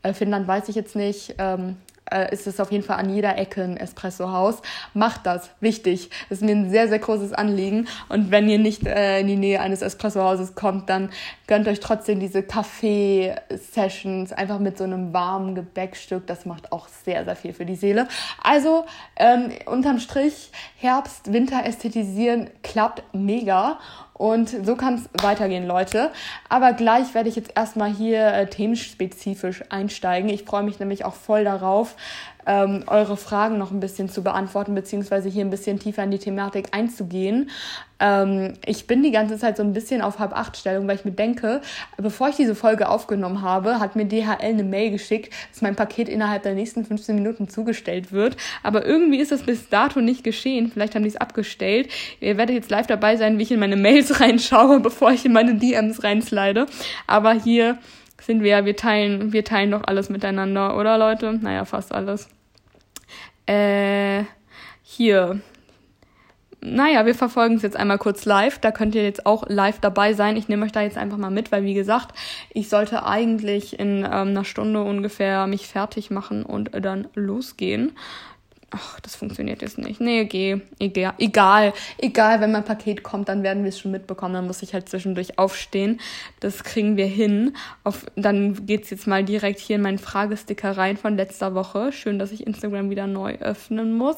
äh, Finnland weiß ich jetzt nicht, ähm, äh, ist es auf jeden Fall an jeder Ecke ein Espresso-Haus. Macht das, wichtig. Das ist mir ein sehr, sehr großes Anliegen. Und wenn ihr nicht äh, in die Nähe eines Espresso-Hauses kommt, dann gönnt euch trotzdem diese Kaffee-Sessions einfach mit so einem warmen Gebäckstück. Das macht auch sehr, sehr viel für die Seele. Also ähm, unterm Strich Herbst, Winter ästhetisieren klappt mega. Und so kann es weitergehen, Leute. Aber gleich werde ich jetzt erstmal hier äh, themenspezifisch einsteigen. Ich freue mich nämlich auch voll darauf, ähm, eure Fragen noch ein bisschen zu beantworten, beziehungsweise hier ein bisschen tiefer in die Thematik einzugehen. Ähm, ich bin die ganze Zeit so ein bisschen auf halb acht Stellung, weil ich mir denke, bevor ich diese Folge aufgenommen habe, hat mir DHL eine Mail geschickt, dass mein Paket innerhalb der nächsten 15 Minuten zugestellt wird. Aber irgendwie ist das bis dato nicht geschehen. Vielleicht haben die es abgestellt. Ihr werdet jetzt live dabei sein, wie ich in meine Mails reinschaue, bevor ich in meine DMs reinslide. Aber hier sind wir, wir teilen, wir teilen doch alles miteinander, oder Leute? Naja, fast alles. Äh, hier, naja, wir verfolgen es jetzt einmal kurz live. Da könnt ihr jetzt auch live dabei sein. Ich nehme euch da jetzt einfach mal mit, weil wie gesagt, ich sollte eigentlich in ähm, einer Stunde ungefähr mich fertig machen und dann losgehen ach, das funktioniert jetzt nicht. Nee, geh, egal, egal, egal, wenn mein Paket kommt, dann werden wir es schon mitbekommen. Dann muss ich halt zwischendurch aufstehen. Das kriegen wir hin. Auf, dann geht's jetzt mal direkt hier in meinen Fragesticker rein von letzter Woche. Schön, dass ich Instagram wieder neu öffnen muss.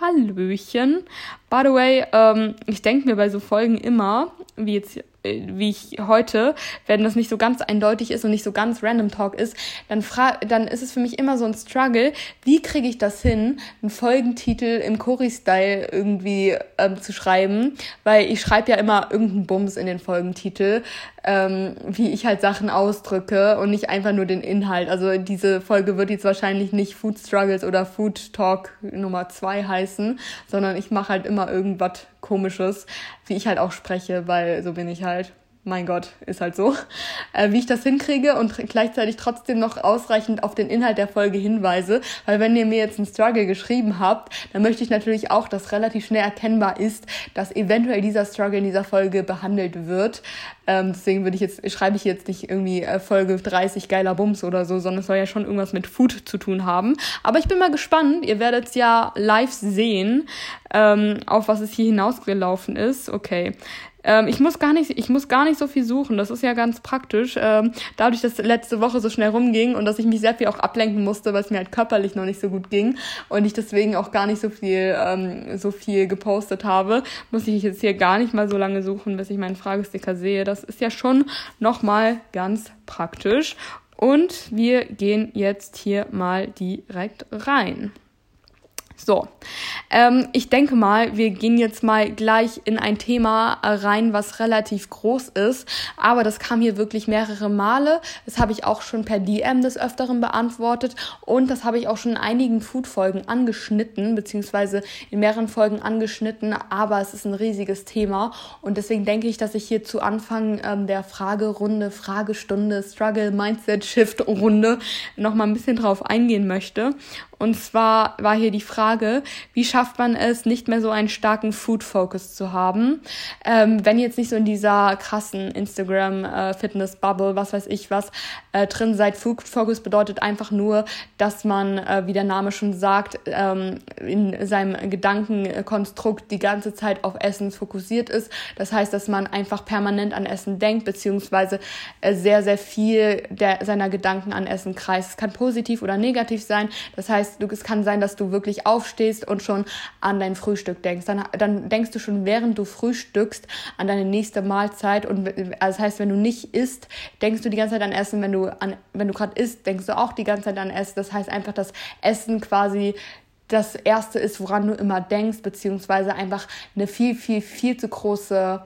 Hallöchen. By the way, ähm, ich denke mir bei so Folgen immer, wie jetzt wie ich heute, wenn das nicht so ganz eindeutig ist und nicht so ganz Random Talk ist, dann, fra dann ist es für mich immer so ein Struggle, wie kriege ich das hin, einen Folgentitel im Chori-Style irgendwie ähm, zu schreiben, weil ich schreibe ja immer irgendeinen Bums in den Folgentitel, ähm, wie ich halt Sachen ausdrücke und nicht einfach nur den Inhalt. Also diese Folge wird jetzt wahrscheinlich nicht Food Struggles oder Food Talk Nummer zwei heißen, sondern ich mache halt immer irgendwas komisches, wie ich halt auch spreche, weil so bin ich halt mein Gott, ist halt so, äh, wie ich das hinkriege und gleichzeitig trotzdem noch ausreichend auf den Inhalt der Folge hinweise, weil wenn ihr mir jetzt einen Struggle geschrieben habt, dann möchte ich natürlich auch, dass relativ schnell erkennbar ist, dass eventuell dieser Struggle in dieser Folge behandelt wird. Ähm, deswegen würde ich jetzt, schreibe ich jetzt nicht irgendwie äh, Folge 30 geiler Bums oder so, sondern es soll ja schon irgendwas mit Food zu tun haben. Aber ich bin mal gespannt, ihr werdet es ja live sehen, ähm, auf was es hier hinausgelaufen ist. Okay. Ähm, ich muss gar nicht, ich muss gar nicht so viel suchen. Das ist ja ganz praktisch. Ähm, dadurch, dass letzte Woche so schnell rumging und dass ich mich sehr viel auch ablenken musste, weil es mir halt körperlich noch nicht so gut ging und ich deswegen auch gar nicht so viel, ähm, so viel gepostet habe, muss ich jetzt hier gar nicht mal so lange suchen, bis ich meinen Fragesticker sehe. Das ist ja schon nochmal ganz praktisch. Und wir gehen jetzt hier mal direkt rein. So, ähm, ich denke mal, wir gehen jetzt mal gleich in ein Thema rein, was relativ groß ist, aber das kam hier wirklich mehrere Male. Das habe ich auch schon per DM des Öfteren beantwortet. Und das habe ich auch schon in einigen Food-Folgen angeschnitten, beziehungsweise in mehreren Folgen angeschnitten, aber es ist ein riesiges Thema. Und deswegen denke ich, dass ich hier zu Anfang ähm, der Fragerunde, Fragestunde, Struggle, Mindset, Shift Runde nochmal ein bisschen drauf eingehen möchte. Und zwar war hier die Frage, wie schafft man es, nicht mehr so einen starken Food-Focus zu haben, ähm, wenn ihr jetzt nicht so in dieser krassen Instagram-Fitness-Bubble, äh, was weiß ich was, äh, drin seid. Food-Focus bedeutet einfach nur, dass man, äh, wie der Name schon sagt, ähm, in seinem Gedankenkonstrukt die ganze Zeit auf Essen fokussiert ist. Das heißt, dass man einfach permanent an Essen denkt, beziehungsweise äh, sehr, sehr viel der, seiner Gedanken an Essen kreist. Es kann positiv oder negativ sein. Das heißt, du, es kann sein, dass du wirklich aufstehst und schon an dein Frühstück denkst. Dann, dann denkst du schon, während du frühstückst, an deine nächste Mahlzeit. Und also das heißt, wenn du nicht isst, denkst du die ganze Zeit an Essen. Wenn du, wenn du gerade isst, denkst du auch die ganze Zeit an Essen. Das heißt einfach, dass Essen quasi das Erste ist, woran du immer denkst, beziehungsweise einfach eine viel, viel, viel zu große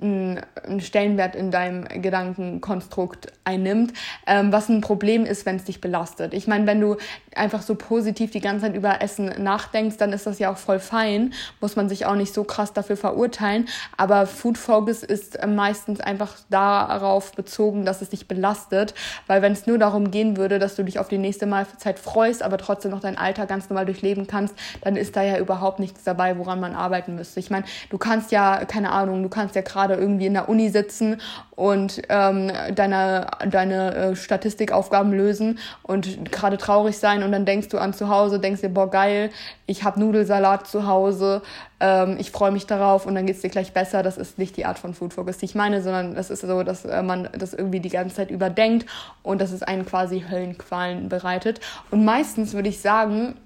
einen Stellenwert in deinem Gedankenkonstrukt einnimmt, ähm, was ein Problem ist, wenn es dich belastet. Ich meine, wenn du einfach so positiv die ganze Zeit über Essen nachdenkst, dann ist das ja auch voll fein, muss man sich auch nicht so krass dafür verurteilen, aber Food Focus ist meistens einfach darauf bezogen, dass es dich belastet, weil wenn es nur darum gehen würde, dass du dich auf die nächste Mahlzeit freust, aber trotzdem noch dein Alter ganz normal durchleben kannst, dann ist da ja überhaupt nichts dabei, woran man arbeiten müsste. Ich meine, du kannst ja, keine Ahnung, du kannst ja gerade gerade irgendwie in der Uni sitzen und ähm, deine, deine äh, Statistikaufgaben lösen und gerade traurig sein und dann denkst du an zu Hause, denkst dir, boah, geil, ich habe Nudelsalat zu Hause, ähm, ich freue mich darauf und dann geht's dir gleich besser. Das ist nicht die Art von Food Focus, die ich meine, sondern das ist so, dass äh, man das irgendwie die ganze Zeit überdenkt und dass es einen quasi Höllenqualen bereitet. Und meistens würde ich sagen,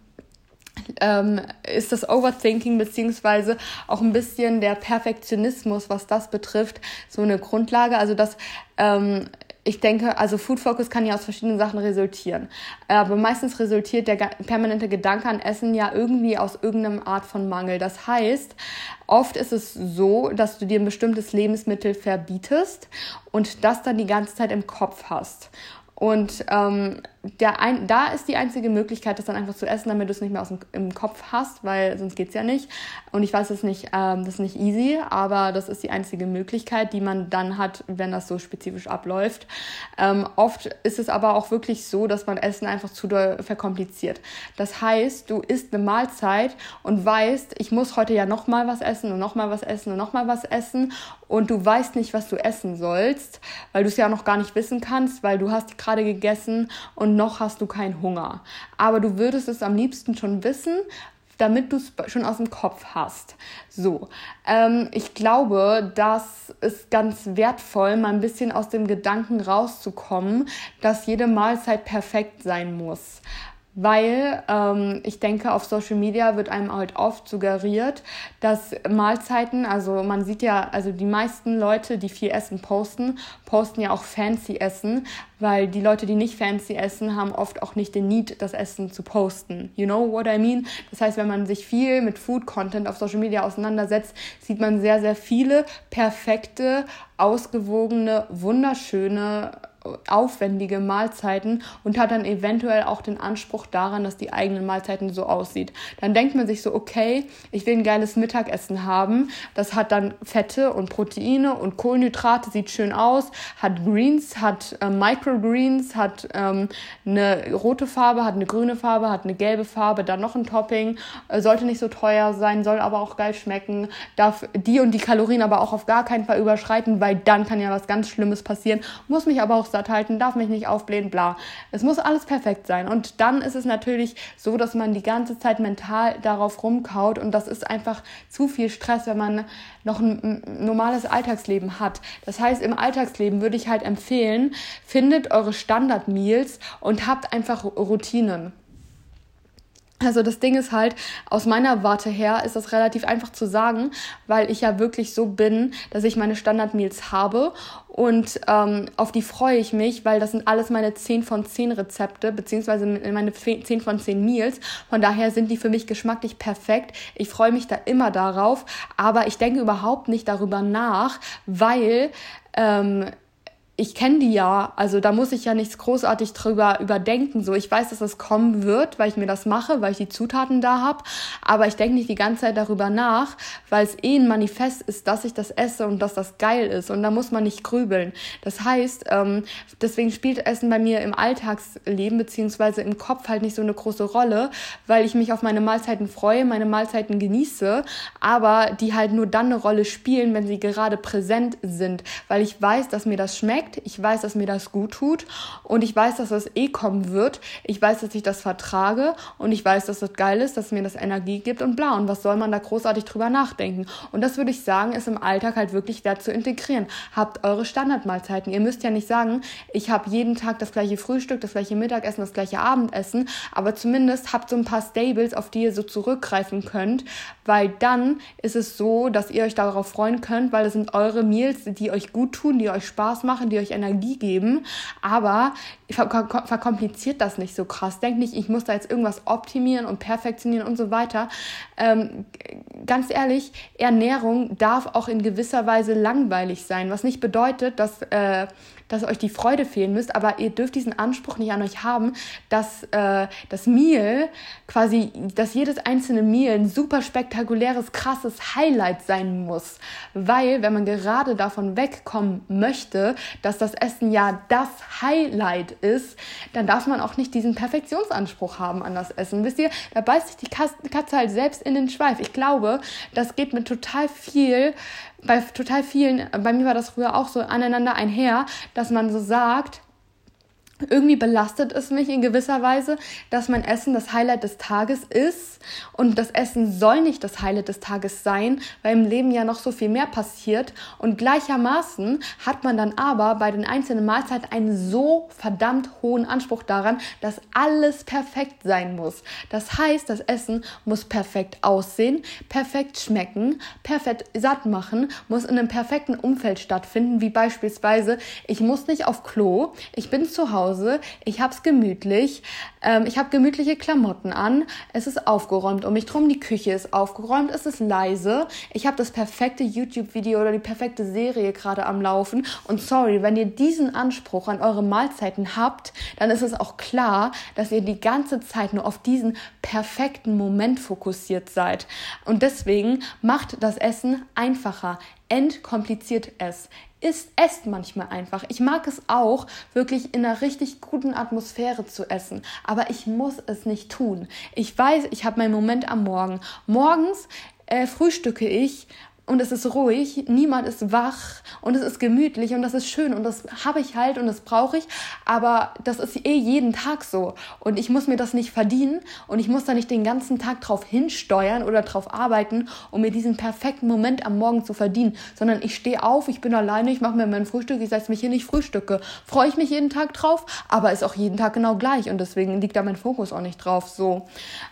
ähm, ist das Overthinking beziehungsweise auch ein bisschen der Perfektionismus, was das betrifft, so eine Grundlage. Also dass ähm, ich denke, also Food Focus kann ja aus verschiedenen Sachen resultieren. Aber meistens resultiert der permanente Gedanke an Essen ja irgendwie aus irgendeiner Art von Mangel. Das heißt, oft ist es so, dass du dir ein bestimmtes Lebensmittel verbietest und das dann die ganze Zeit im Kopf hast. Und ähm, der ein, da ist die einzige Möglichkeit, das dann einfach zu essen, damit du es nicht mehr aus dem, im Kopf hast, weil sonst geht's ja nicht. Und ich weiß, das ist nicht, ähm, das ist nicht easy, aber das ist die einzige Möglichkeit, die man dann hat, wenn das so spezifisch abläuft. Ähm, oft ist es aber auch wirklich so, dass man Essen einfach zu doll verkompliziert. Das heißt, du isst eine Mahlzeit und weißt, ich muss heute ja noch mal was essen und noch mal was essen und noch mal was essen und du weißt nicht, was du essen sollst, weil du es ja noch gar nicht wissen kannst, weil du hast gerade gegessen und noch hast du keinen Hunger. Aber du würdest es am liebsten schon wissen, damit du es schon aus dem Kopf hast. So, ähm, ich glaube, das ist ganz wertvoll, mal ein bisschen aus dem Gedanken rauszukommen, dass jede Mahlzeit perfekt sein muss weil ähm, ich denke, auf Social Media wird einem halt oft suggeriert, dass Mahlzeiten, also man sieht ja, also die meisten Leute, die viel Essen posten, posten ja auch fancy Essen, weil die Leute, die nicht fancy essen, haben oft auch nicht den Need, das Essen zu posten. You know what I mean? Das heißt, wenn man sich viel mit Food Content auf Social Media auseinandersetzt, sieht man sehr, sehr viele perfekte, ausgewogene, wunderschöne aufwendige Mahlzeiten und hat dann eventuell auch den Anspruch daran, dass die eigenen Mahlzeiten so aussieht. Dann denkt man sich so, okay, ich will ein geiles Mittagessen haben. Das hat dann Fette und Proteine und Kohlenhydrate, sieht schön aus, hat Greens, hat äh, Microgreens, hat ähm, eine rote Farbe, hat eine grüne Farbe, hat eine gelbe Farbe, dann noch ein Topping, äh, sollte nicht so teuer sein, soll aber auch geil schmecken, darf die und die Kalorien aber auch auf gar keinen Fall überschreiten, weil dann kann ja was ganz Schlimmes passieren, muss mich aber auch satt halten, darf mich nicht aufblähen, bla. Es muss alles perfekt sein. Und dann ist es natürlich so, dass man die ganze Zeit mental darauf rumkaut und das ist einfach zu viel Stress, wenn man noch ein normales Alltagsleben hat. Das heißt, im Alltagsleben würde ich halt empfehlen, findet eure Standard-Meals und habt einfach Routinen. Also das Ding ist halt, aus meiner Warte her ist das relativ einfach zu sagen, weil ich ja wirklich so bin, dass ich meine Standard-Meals habe und ähm, auf die freue ich mich, weil das sind alles meine 10 von 10 Rezepte, beziehungsweise meine 10 von 10 Meals. Von daher sind die für mich geschmacklich perfekt. Ich freue mich da immer darauf, aber ich denke überhaupt nicht darüber nach, weil ähm, ich kenne die ja, also da muss ich ja nichts großartig drüber überdenken. So, ich weiß, dass das kommen wird, weil ich mir das mache, weil ich die Zutaten da habe. Aber ich denke nicht die ganze Zeit darüber nach, weil es eh ein Manifest ist, dass ich das esse und dass das geil ist. Und da muss man nicht grübeln. Das heißt, ähm, deswegen spielt Essen bei mir im Alltagsleben beziehungsweise im Kopf halt nicht so eine große Rolle, weil ich mich auf meine Mahlzeiten freue, meine Mahlzeiten genieße, aber die halt nur dann eine Rolle spielen, wenn sie gerade präsent sind, weil ich weiß, dass mir das schmeckt schmeckt. Ich weiß, dass mir das gut tut und ich weiß, dass das eh kommen wird. Ich weiß, dass ich das vertrage und ich weiß, dass das geil ist, dass mir das Energie gibt und bla. Und was soll man da großartig drüber nachdenken? Und das würde ich sagen, ist im Alltag halt wirklich wert zu integrieren. Habt eure Standardmahlzeiten. Ihr müsst ja nicht sagen, ich habe jeden Tag das gleiche Frühstück, das gleiche Mittagessen, das gleiche Abendessen, aber zumindest habt so ein paar Stables, auf die ihr so zurückgreifen könnt, weil dann ist es so, dass ihr euch darauf freuen könnt, weil das sind eure Meals, die euch gut tun, die euch Spaß machen, die euch Energie geben, aber verkompliziert das nicht so krass. Denkt nicht, ich muss da jetzt irgendwas optimieren und perfektionieren und so weiter. Ähm, ganz ehrlich, Ernährung darf auch in gewisser Weise langweilig sein, was nicht bedeutet, dass äh, dass euch die Freude fehlen müsst, aber ihr dürft diesen Anspruch nicht an euch haben, dass äh, das Meal quasi, dass jedes einzelne Meal ein super spektakuläres, krasses Highlight sein muss. Weil, wenn man gerade davon wegkommen möchte, dass das Essen ja das Highlight ist, dann darf man auch nicht diesen Perfektionsanspruch haben an das Essen. Wisst ihr, da beißt sich die Katze halt selbst in den Schweif. Ich glaube, das geht mit total viel bei total vielen, bei mir war das früher auch so aneinander einher, dass man so sagt, irgendwie belastet es mich in gewisser Weise, dass mein Essen das Highlight des Tages ist. Und das Essen soll nicht das Highlight des Tages sein, weil im Leben ja noch so viel mehr passiert. Und gleichermaßen hat man dann aber bei den einzelnen Mahlzeiten einen so verdammt hohen Anspruch daran, dass alles perfekt sein muss. Das heißt, das Essen muss perfekt aussehen, perfekt schmecken, perfekt satt machen, muss in einem perfekten Umfeld stattfinden, wie beispielsweise, ich muss nicht auf Klo, ich bin zu Hause Hause, ich hab's gemütlich, ähm, ich habe gemütliche Klamotten an, es ist aufgeräumt um mich drum, die Küche ist aufgeräumt, es ist leise, ich habe das perfekte YouTube-Video oder die perfekte Serie gerade am Laufen. Und sorry, wenn ihr diesen Anspruch an eure Mahlzeiten habt, dann ist es auch klar, dass ihr die ganze Zeit nur auf diesen perfekten Moment fokussiert seid. Und deswegen macht das Essen einfacher entkompliziert es. Ist, esst manchmal einfach. Ich mag es auch, wirklich in einer richtig guten Atmosphäre zu essen. Aber ich muss es nicht tun. Ich weiß, ich habe meinen Moment am Morgen. Morgens äh, frühstücke ich und es ist ruhig, niemand ist wach und es ist gemütlich und das ist schön und das habe ich halt und das brauche ich, aber das ist eh jeden Tag so und ich muss mir das nicht verdienen und ich muss da nicht den ganzen Tag drauf hinsteuern oder drauf arbeiten, um mir diesen perfekten Moment am Morgen zu verdienen, sondern ich stehe auf, ich bin alleine, ich mache mir mein Frühstück, ich setze mich hier nicht frühstücke, freue ich mich jeden Tag drauf, aber ist auch jeden Tag genau gleich und deswegen liegt da mein Fokus auch nicht drauf so.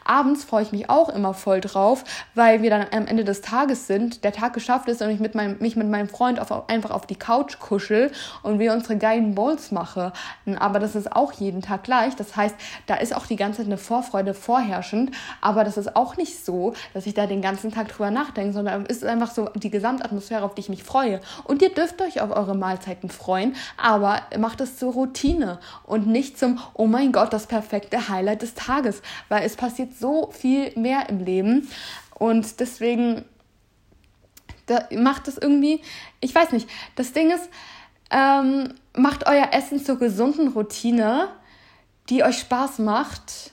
Abends freue ich mich auch immer voll drauf, weil wir dann am Ende des Tages sind, der Tag geschafft ist und ich mit meinem, mich mit meinem Freund auf, einfach auf die Couch kuschel und wir unsere geilen Bowls machen. Aber das ist auch jeden Tag gleich. Das heißt, da ist auch die ganze Zeit eine Vorfreude vorherrschend. Aber das ist auch nicht so, dass ich da den ganzen Tag drüber nachdenke, sondern es ist einfach so die Gesamtatmosphäre, auf die ich mich freue. Und ihr dürft euch auf eure Mahlzeiten freuen, aber macht es zur Routine und nicht zum, oh mein Gott, das perfekte Highlight des Tages, weil es passiert so viel mehr im Leben. Und deswegen da macht es irgendwie, ich weiß nicht, das Ding ist, ähm, macht euer Essen zur gesunden Routine, die euch Spaß macht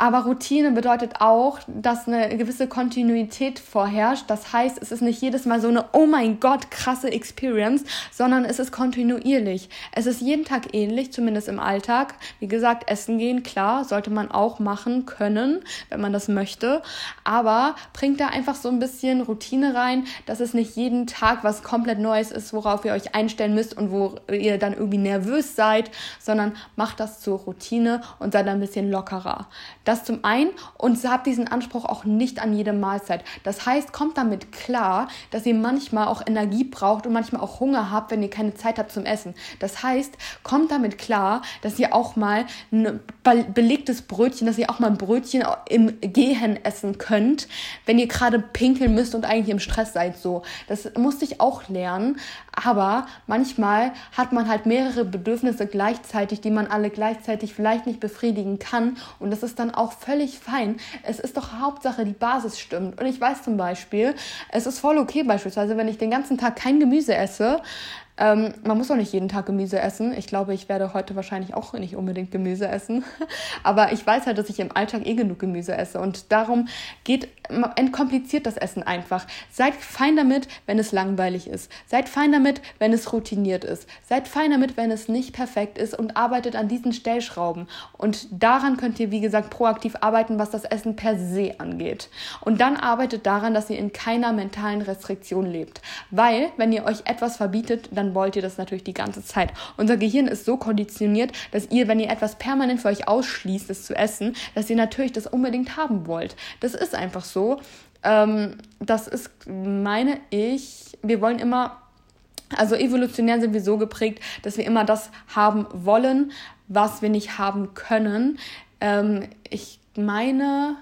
aber Routine bedeutet auch, dass eine gewisse Kontinuität vorherrscht. Das heißt, es ist nicht jedes Mal so eine, oh mein Gott, krasse Experience, sondern es ist kontinuierlich. Es ist jeden Tag ähnlich, zumindest im Alltag. Wie gesagt, essen gehen, klar, sollte man auch machen können, wenn man das möchte. Aber bringt da einfach so ein bisschen Routine rein, dass es nicht jeden Tag was komplett Neues ist, worauf ihr euch einstellen müsst und wo ihr dann irgendwie nervös seid, sondern macht das zur Routine und seid ein bisschen lockerer. Zum einen und habt diesen Anspruch auch nicht an jede Mahlzeit. Das heißt, kommt damit klar, dass ihr manchmal auch Energie braucht und manchmal auch Hunger habt, wenn ihr keine Zeit habt zum Essen. Das heißt, kommt damit klar, dass ihr auch mal ein belegtes Brötchen, dass ihr auch mal ein Brötchen im Gehen essen könnt, wenn ihr gerade pinkeln müsst und eigentlich im Stress seid. So, das musste ich auch lernen. Aber manchmal hat man halt mehrere Bedürfnisse gleichzeitig, die man alle gleichzeitig vielleicht nicht befriedigen kann. Und das ist dann auch völlig fein. Es ist doch Hauptsache, die Basis stimmt. Und ich weiß zum Beispiel, es ist voll okay beispielsweise, wenn ich den ganzen Tag kein Gemüse esse, ähm, man muss auch nicht jeden Tag Gemüse essen. Ich glaube, ich werde heute wahrscheinlich auch nicht unbedingt Gemüse essen. Aber ich weiß halt, dass ich im Alltag eh genug Gemüse esse. Und darum geht, entkompliziert das Essen einfach. Seid fein damit, wenn es langweilig ist. Seid fein damit, wenn es routiniert ist. Seid fein damit, wenn es nicht perfekt ist und arbeitet an diesen Stellschrauben. Und daran könnt ihr, wie gesagt, proaktiv arbeiten, was das Essen per se angeht. Und dann arbeitet daran, dass ihr in keiner mentalen Restriktion lebt. Weil, wenn ihr euch etwas verbietet, dann wollt ihr das natürlich die ganze Zeit. Unser Gehirn ist so konditioniert, dass ihr, wenn ihr etwas permanent für euch ausschließt, es zu essen, dass ihr natürlich das unbedingt haben wollt. Das ist einfach so. Ähm, das ist, meine ich, wir wollen immer also evolutionär sind wir so geprägt, dass wir immer das haben wollen, was wir nicht haben können. Ähm, ich meine,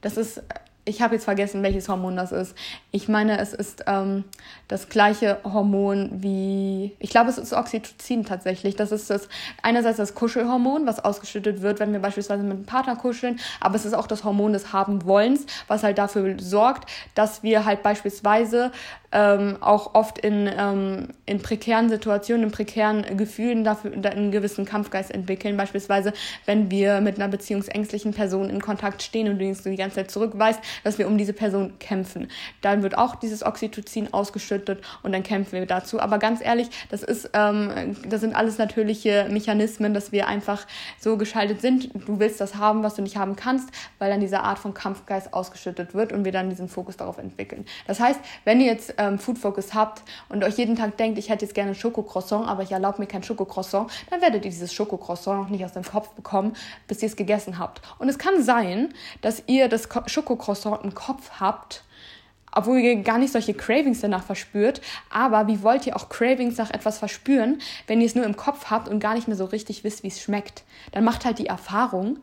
das ist ich habe jetzt vergessen, welches Hormon das ist. Ich meine, es ist ähm, das gleiche Hormon wie, ich glaube, es ist Oxytocin tatsächlich. Das ist das einerseits das Kuschelhormon, was ausgeschüttet wird, wenn wir beispielsweise mit einem Partner kuscheln, aber es ist auch das Hormon des Haben-Wollens, was halt dafür sorgt, dass wir halt beispielsweise ähm, auch oft in, ähm, in prekären Situationen, in prekären Gefühlen dafür einen gewissen Kampfgeist entwickeln. Beispielsweise, wenn wir mit einer beziehungsängstlichen Person in Kontakt stehen und du die ganze Zeit zurückweist, dass wir um diese Person kämpfen. Dann wird auch dieses Oxytocin ausgeschüttet und dann kämpfen wir dazu. Aber ganz ehrlich, das ist, ähm, das sind alles natürliche Mechanismen, dass wir einfach so geschaltet sind. Du willst das haben, was du nicht haben kannst, weil dann diese Art von Kampfgeist ausgeschüttet wird und wir dann diesen Fokus darauf entwickeln. Das heißt, wenn ihr jetzt ähm, Food Focus habt und euch jeden Tag denkt, ich hätte jetzt gerne Schokocroissant, aber ich erlaube mir kein Schokocroissant, dann werdet ihr dieses Schokocroissant noch nicht aus dem Kopf bekommen, bis ihr es gegessen habt. Und es kann sein, dass ihr das Schokocroissant im Kopf habt, obwohl ihr gar nicht solche Cravings danach verspürt. Aber wie wollt ihr auch Cravings nach etwas verspüren, wenn ihr es nur im Kopf habt und gar nicht mehr so richtig wisst, wie es schmeckt? Dann macht halt die Erfahrung,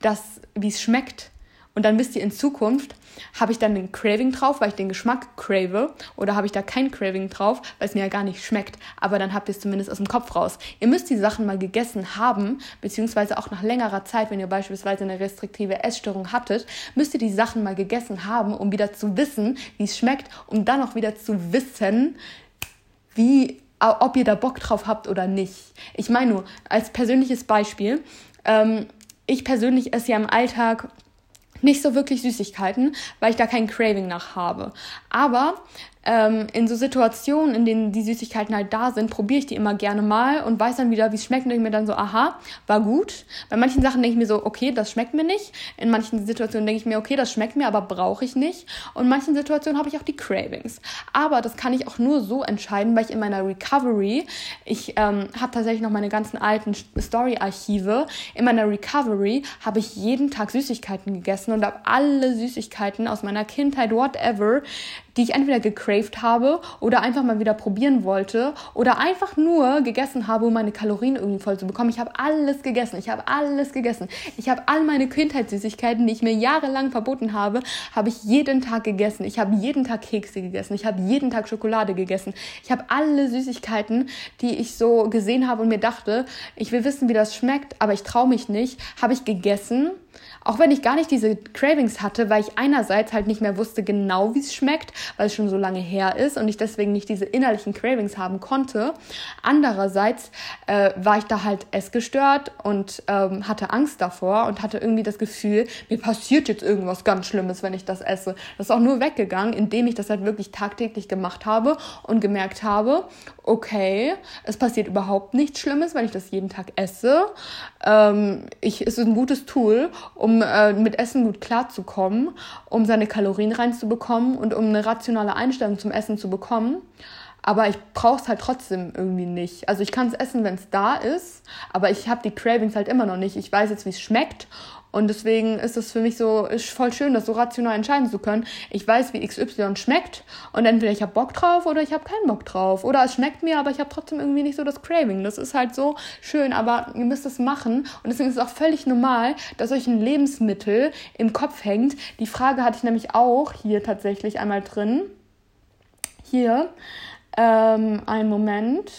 dass wie es schmeckt und dann wisst ihr in Zukunft, habe ich dann den Craving drauf, weil ich den Geschmack crave, oder habe ich da kein Craving drauf, weil es mir ja gar nicht schmeckt. Aber dann habt ihr es zumindest aus dem Kopf raus. Ihr müsst die Sachen mal gegessen haben, beziehungsweise auch nach längerer Zeit, wenn ihr beispielsweise eine restriktive Essstörung hattet, müsst ihr die Sachen mal gegessen haben, um wieder zu wissen, wie es schmeckt, um dann auch wieder zu wissen, wie ob ihr da Bock drauf habt oder nicht. Ich meine nur, als persönliches Beispiel, ähm, ich persönlich esse ja im Alltag nicht so wirklich Süßigkeiten, weil ich da kein Craving nach habe. Aber ähm, in so Situationen, in denen die Süßigkeiten halt da sind, probiere ich die immer gerne mal und weiß dann wieder, wie es schmeckt und denke mir dann so, aha, war gut. Bei manchen Sachen denke ich mir so, okay, das schmeckt mir nicht. In manchen Situationen denke ich mir, okay, das schmeckt mir, aber brauche ich nicht. Und in manchen Situationen habe ich auch die Cravings. Aber das kann ich auch nur so entscheiden, weil ich in meiner Recovery, ich ähm, habe tatsächlich noch meine ganzen alten Story-Archive, in meiner Recovery habe ich jeden Tag Süßigkeiten gegessen und habe alle Süßigkeiten aus meiner Kindheit, whatever, die ich entweder gecraved habe oder einfach mal wieder probieren wollte oder einfach nur gegessen habe, um meine Kalorien irgendwie voll zu bekommen. Ich habe alles gegessen. Ich habe alles gegessen. Ich habe all meine Kindheitssüßigkeiten, die ich mir jahrelang verboten habe, habe ich jeden Tag gegessen. Ich habe jeden Tag Kekse gegessen. Ich habe jeden Tag Schokolade gegessen. Ich habe alle Süßigkeiten, die ich so gesehen habe und mir dachte, ich will wissen, wie das schmeckt, aber ich traue mich nicht, habe ich gegessen auch wenn ich gar nicht diese Cravings hatte, weil ich einerseits halt nicht mehr wusste genau, wie es schmeckt, weil es schon so lange her ist und ich deswegen nicht diese innerlichen Cravings haben konnte. Andererseits äh, war ich da halt essgestört und ähm, hatte Angst davor und hatte irgendwie das Gefühl, mir passiert jetzt irgendwas ganz Schlimmes, wenn ich das esse. Das ist auch nur weggegangen, indem ich das halt wirklich tagtäglich gemacht habe und gemerkt habe, okay, es passiert überhaupt nichts Schlimmes, wenn ich das jeden Tag esse. Ähm, ich, es ist ein gutes Tool, um äh, mit Essen gut klarzukommen, um seine Kalorien reinzubekommen und um eine rationale Einstellung zum Essen zu bekommen. Aber ich brauche es halt trotzdem irgendwie nicht. Also ich kann es essen, wenn es da ist, aber ich habe die Cravings halt immer noch nicht. Ich weiß jetzt, wie es schmeckt und deswegen ist es für mich so, voll schön, das so rational entscheiden zu können. Ich weiß, wie XY schmeckt und entweder ich habe Bock drauf oder ich habe keinen Bock drauf. Oder es schmeckt mir, aber ich habe trotzdem irgendwie nicht so das Craving. Das ist halt so schön, aber ihr müsst es machen. Und deswegen ist es auch völlig normal, dass euch ein Lebensmittel im Kopf hängt. Die Frage hatte ich nämlich auch hier tatsächlich einmal drin. Hier, ähm, einen Moment.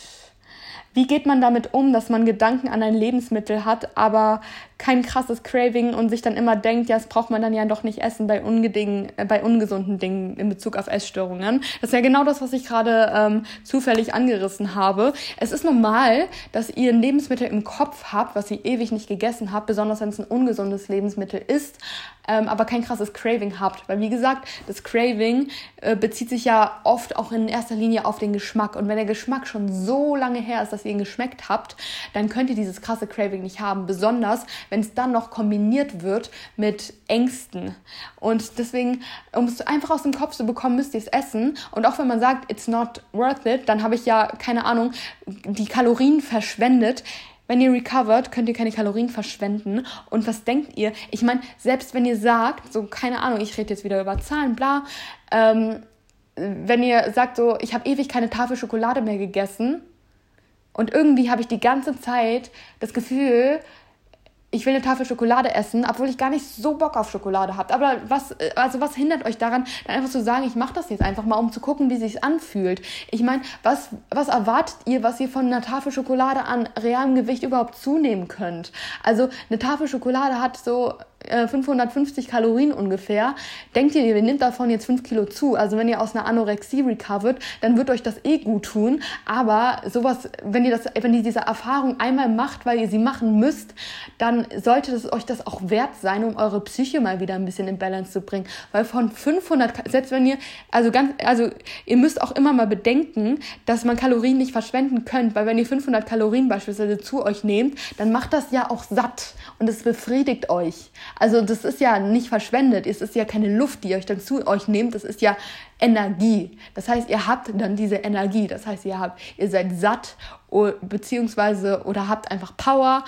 Wie geht man damit um, dass man Gedanken an ein Lebensmittel hat, aber kein krasses Craving und sich dann immer denkt, ja, das braucht man dann ja doch nicht essen bei, ungedingen, äh, bei ungesunden Dingen in Bezug auf Essstörungen. Das ist ja genau das, was ich gerade ähm, zufällig angerissen habe. Es ist normal, dass ihr ein Lebensmittel im Kopf habt, was ihr ewig nicht gegessen habt, besonders wenn es ein ungesundes Lebensmittel ist, ähm, aber kein krasses Craving habt. Weil wie gesagt, das Craving äh, bezieht sich ja oft auch in erster Linie auf den Geschmack. Und wenn der Geschmack schon so lange her ist, dass ihr ihn geschmeckt habt, dann könnt ihr dieses krasse Craving nicht haben. Besonders, wenn es dann noch kombiniert wird mit Ängsten. Und deswegen, um es einfach aus dem Kopf zu bekommen, müsst ihr es essen. Und auch wenn man sagt, it's not worth it, dann habe ich ja, keine Ahnung, die Kalorien verschwendet. Wenn ihr recovert, könnt ihr keine Kalorien verschwenden. Und was denkt ihr? Ich meine, selbst wenn ihr sagt, so, keine Ahnung, ich rede jetzt wieder über Zahlen, bla, ähm, wenn ihr sagt, so, ich habe ewig keine Tafel Schokolade mehr gegessen und irgendwie habe ich die ganze Zeit das Gefühl, ich will eine Tafel Schokolade essen, obwohl ich gar nicht so Bock auf Schokolade habe. Aber was, also was hindert euch daran, dann einfach zu sagen, ich mache das jetzt einfach mal, um zu gucken, wie sich anfühlt. Ich meine, was, was erwartet ihr, was ihr von einer Tafel Schokolade an realem Gewicht überhaupt zunehmen könnt? Also eine Tafel Schokolade hat so äh, 550 Kalorien ungefähr. Denkt ihr, ihr nehmt davon jetzt 5 Kilo zu? Also wenn ihr aus einer Anorexie recovert, dann wird euch das eh gut tun. Aber sowas, wenn ihr das, wenn ihr diese Erfahrung einmal macht, weil ihr sie machen müsst, dann sollte es euch das auch wert sein, um eure Psyche mal wieder ein bisschen in Balance zu bringen. Weil von 500, selbst wenn ihr, also ganz, also ihr müsst auch immer mal bedenken, dass man Kalorien nicht verschwenden könnt, weil wenn ihr 500 Kalorien beispielsweise zu euch nehmt, dann macht das ja auch satt und es befriedigt euch. Also das ist ja nicht verschwendet, es ist ja keine Luft, die ihr euch dann zu euch nehmt, das ist ja Energie. Das heißt, ihr habt dann diese Energie. Das heißt, ihr habt, ihr seid satt beziehungsweise oder habt einfach Power,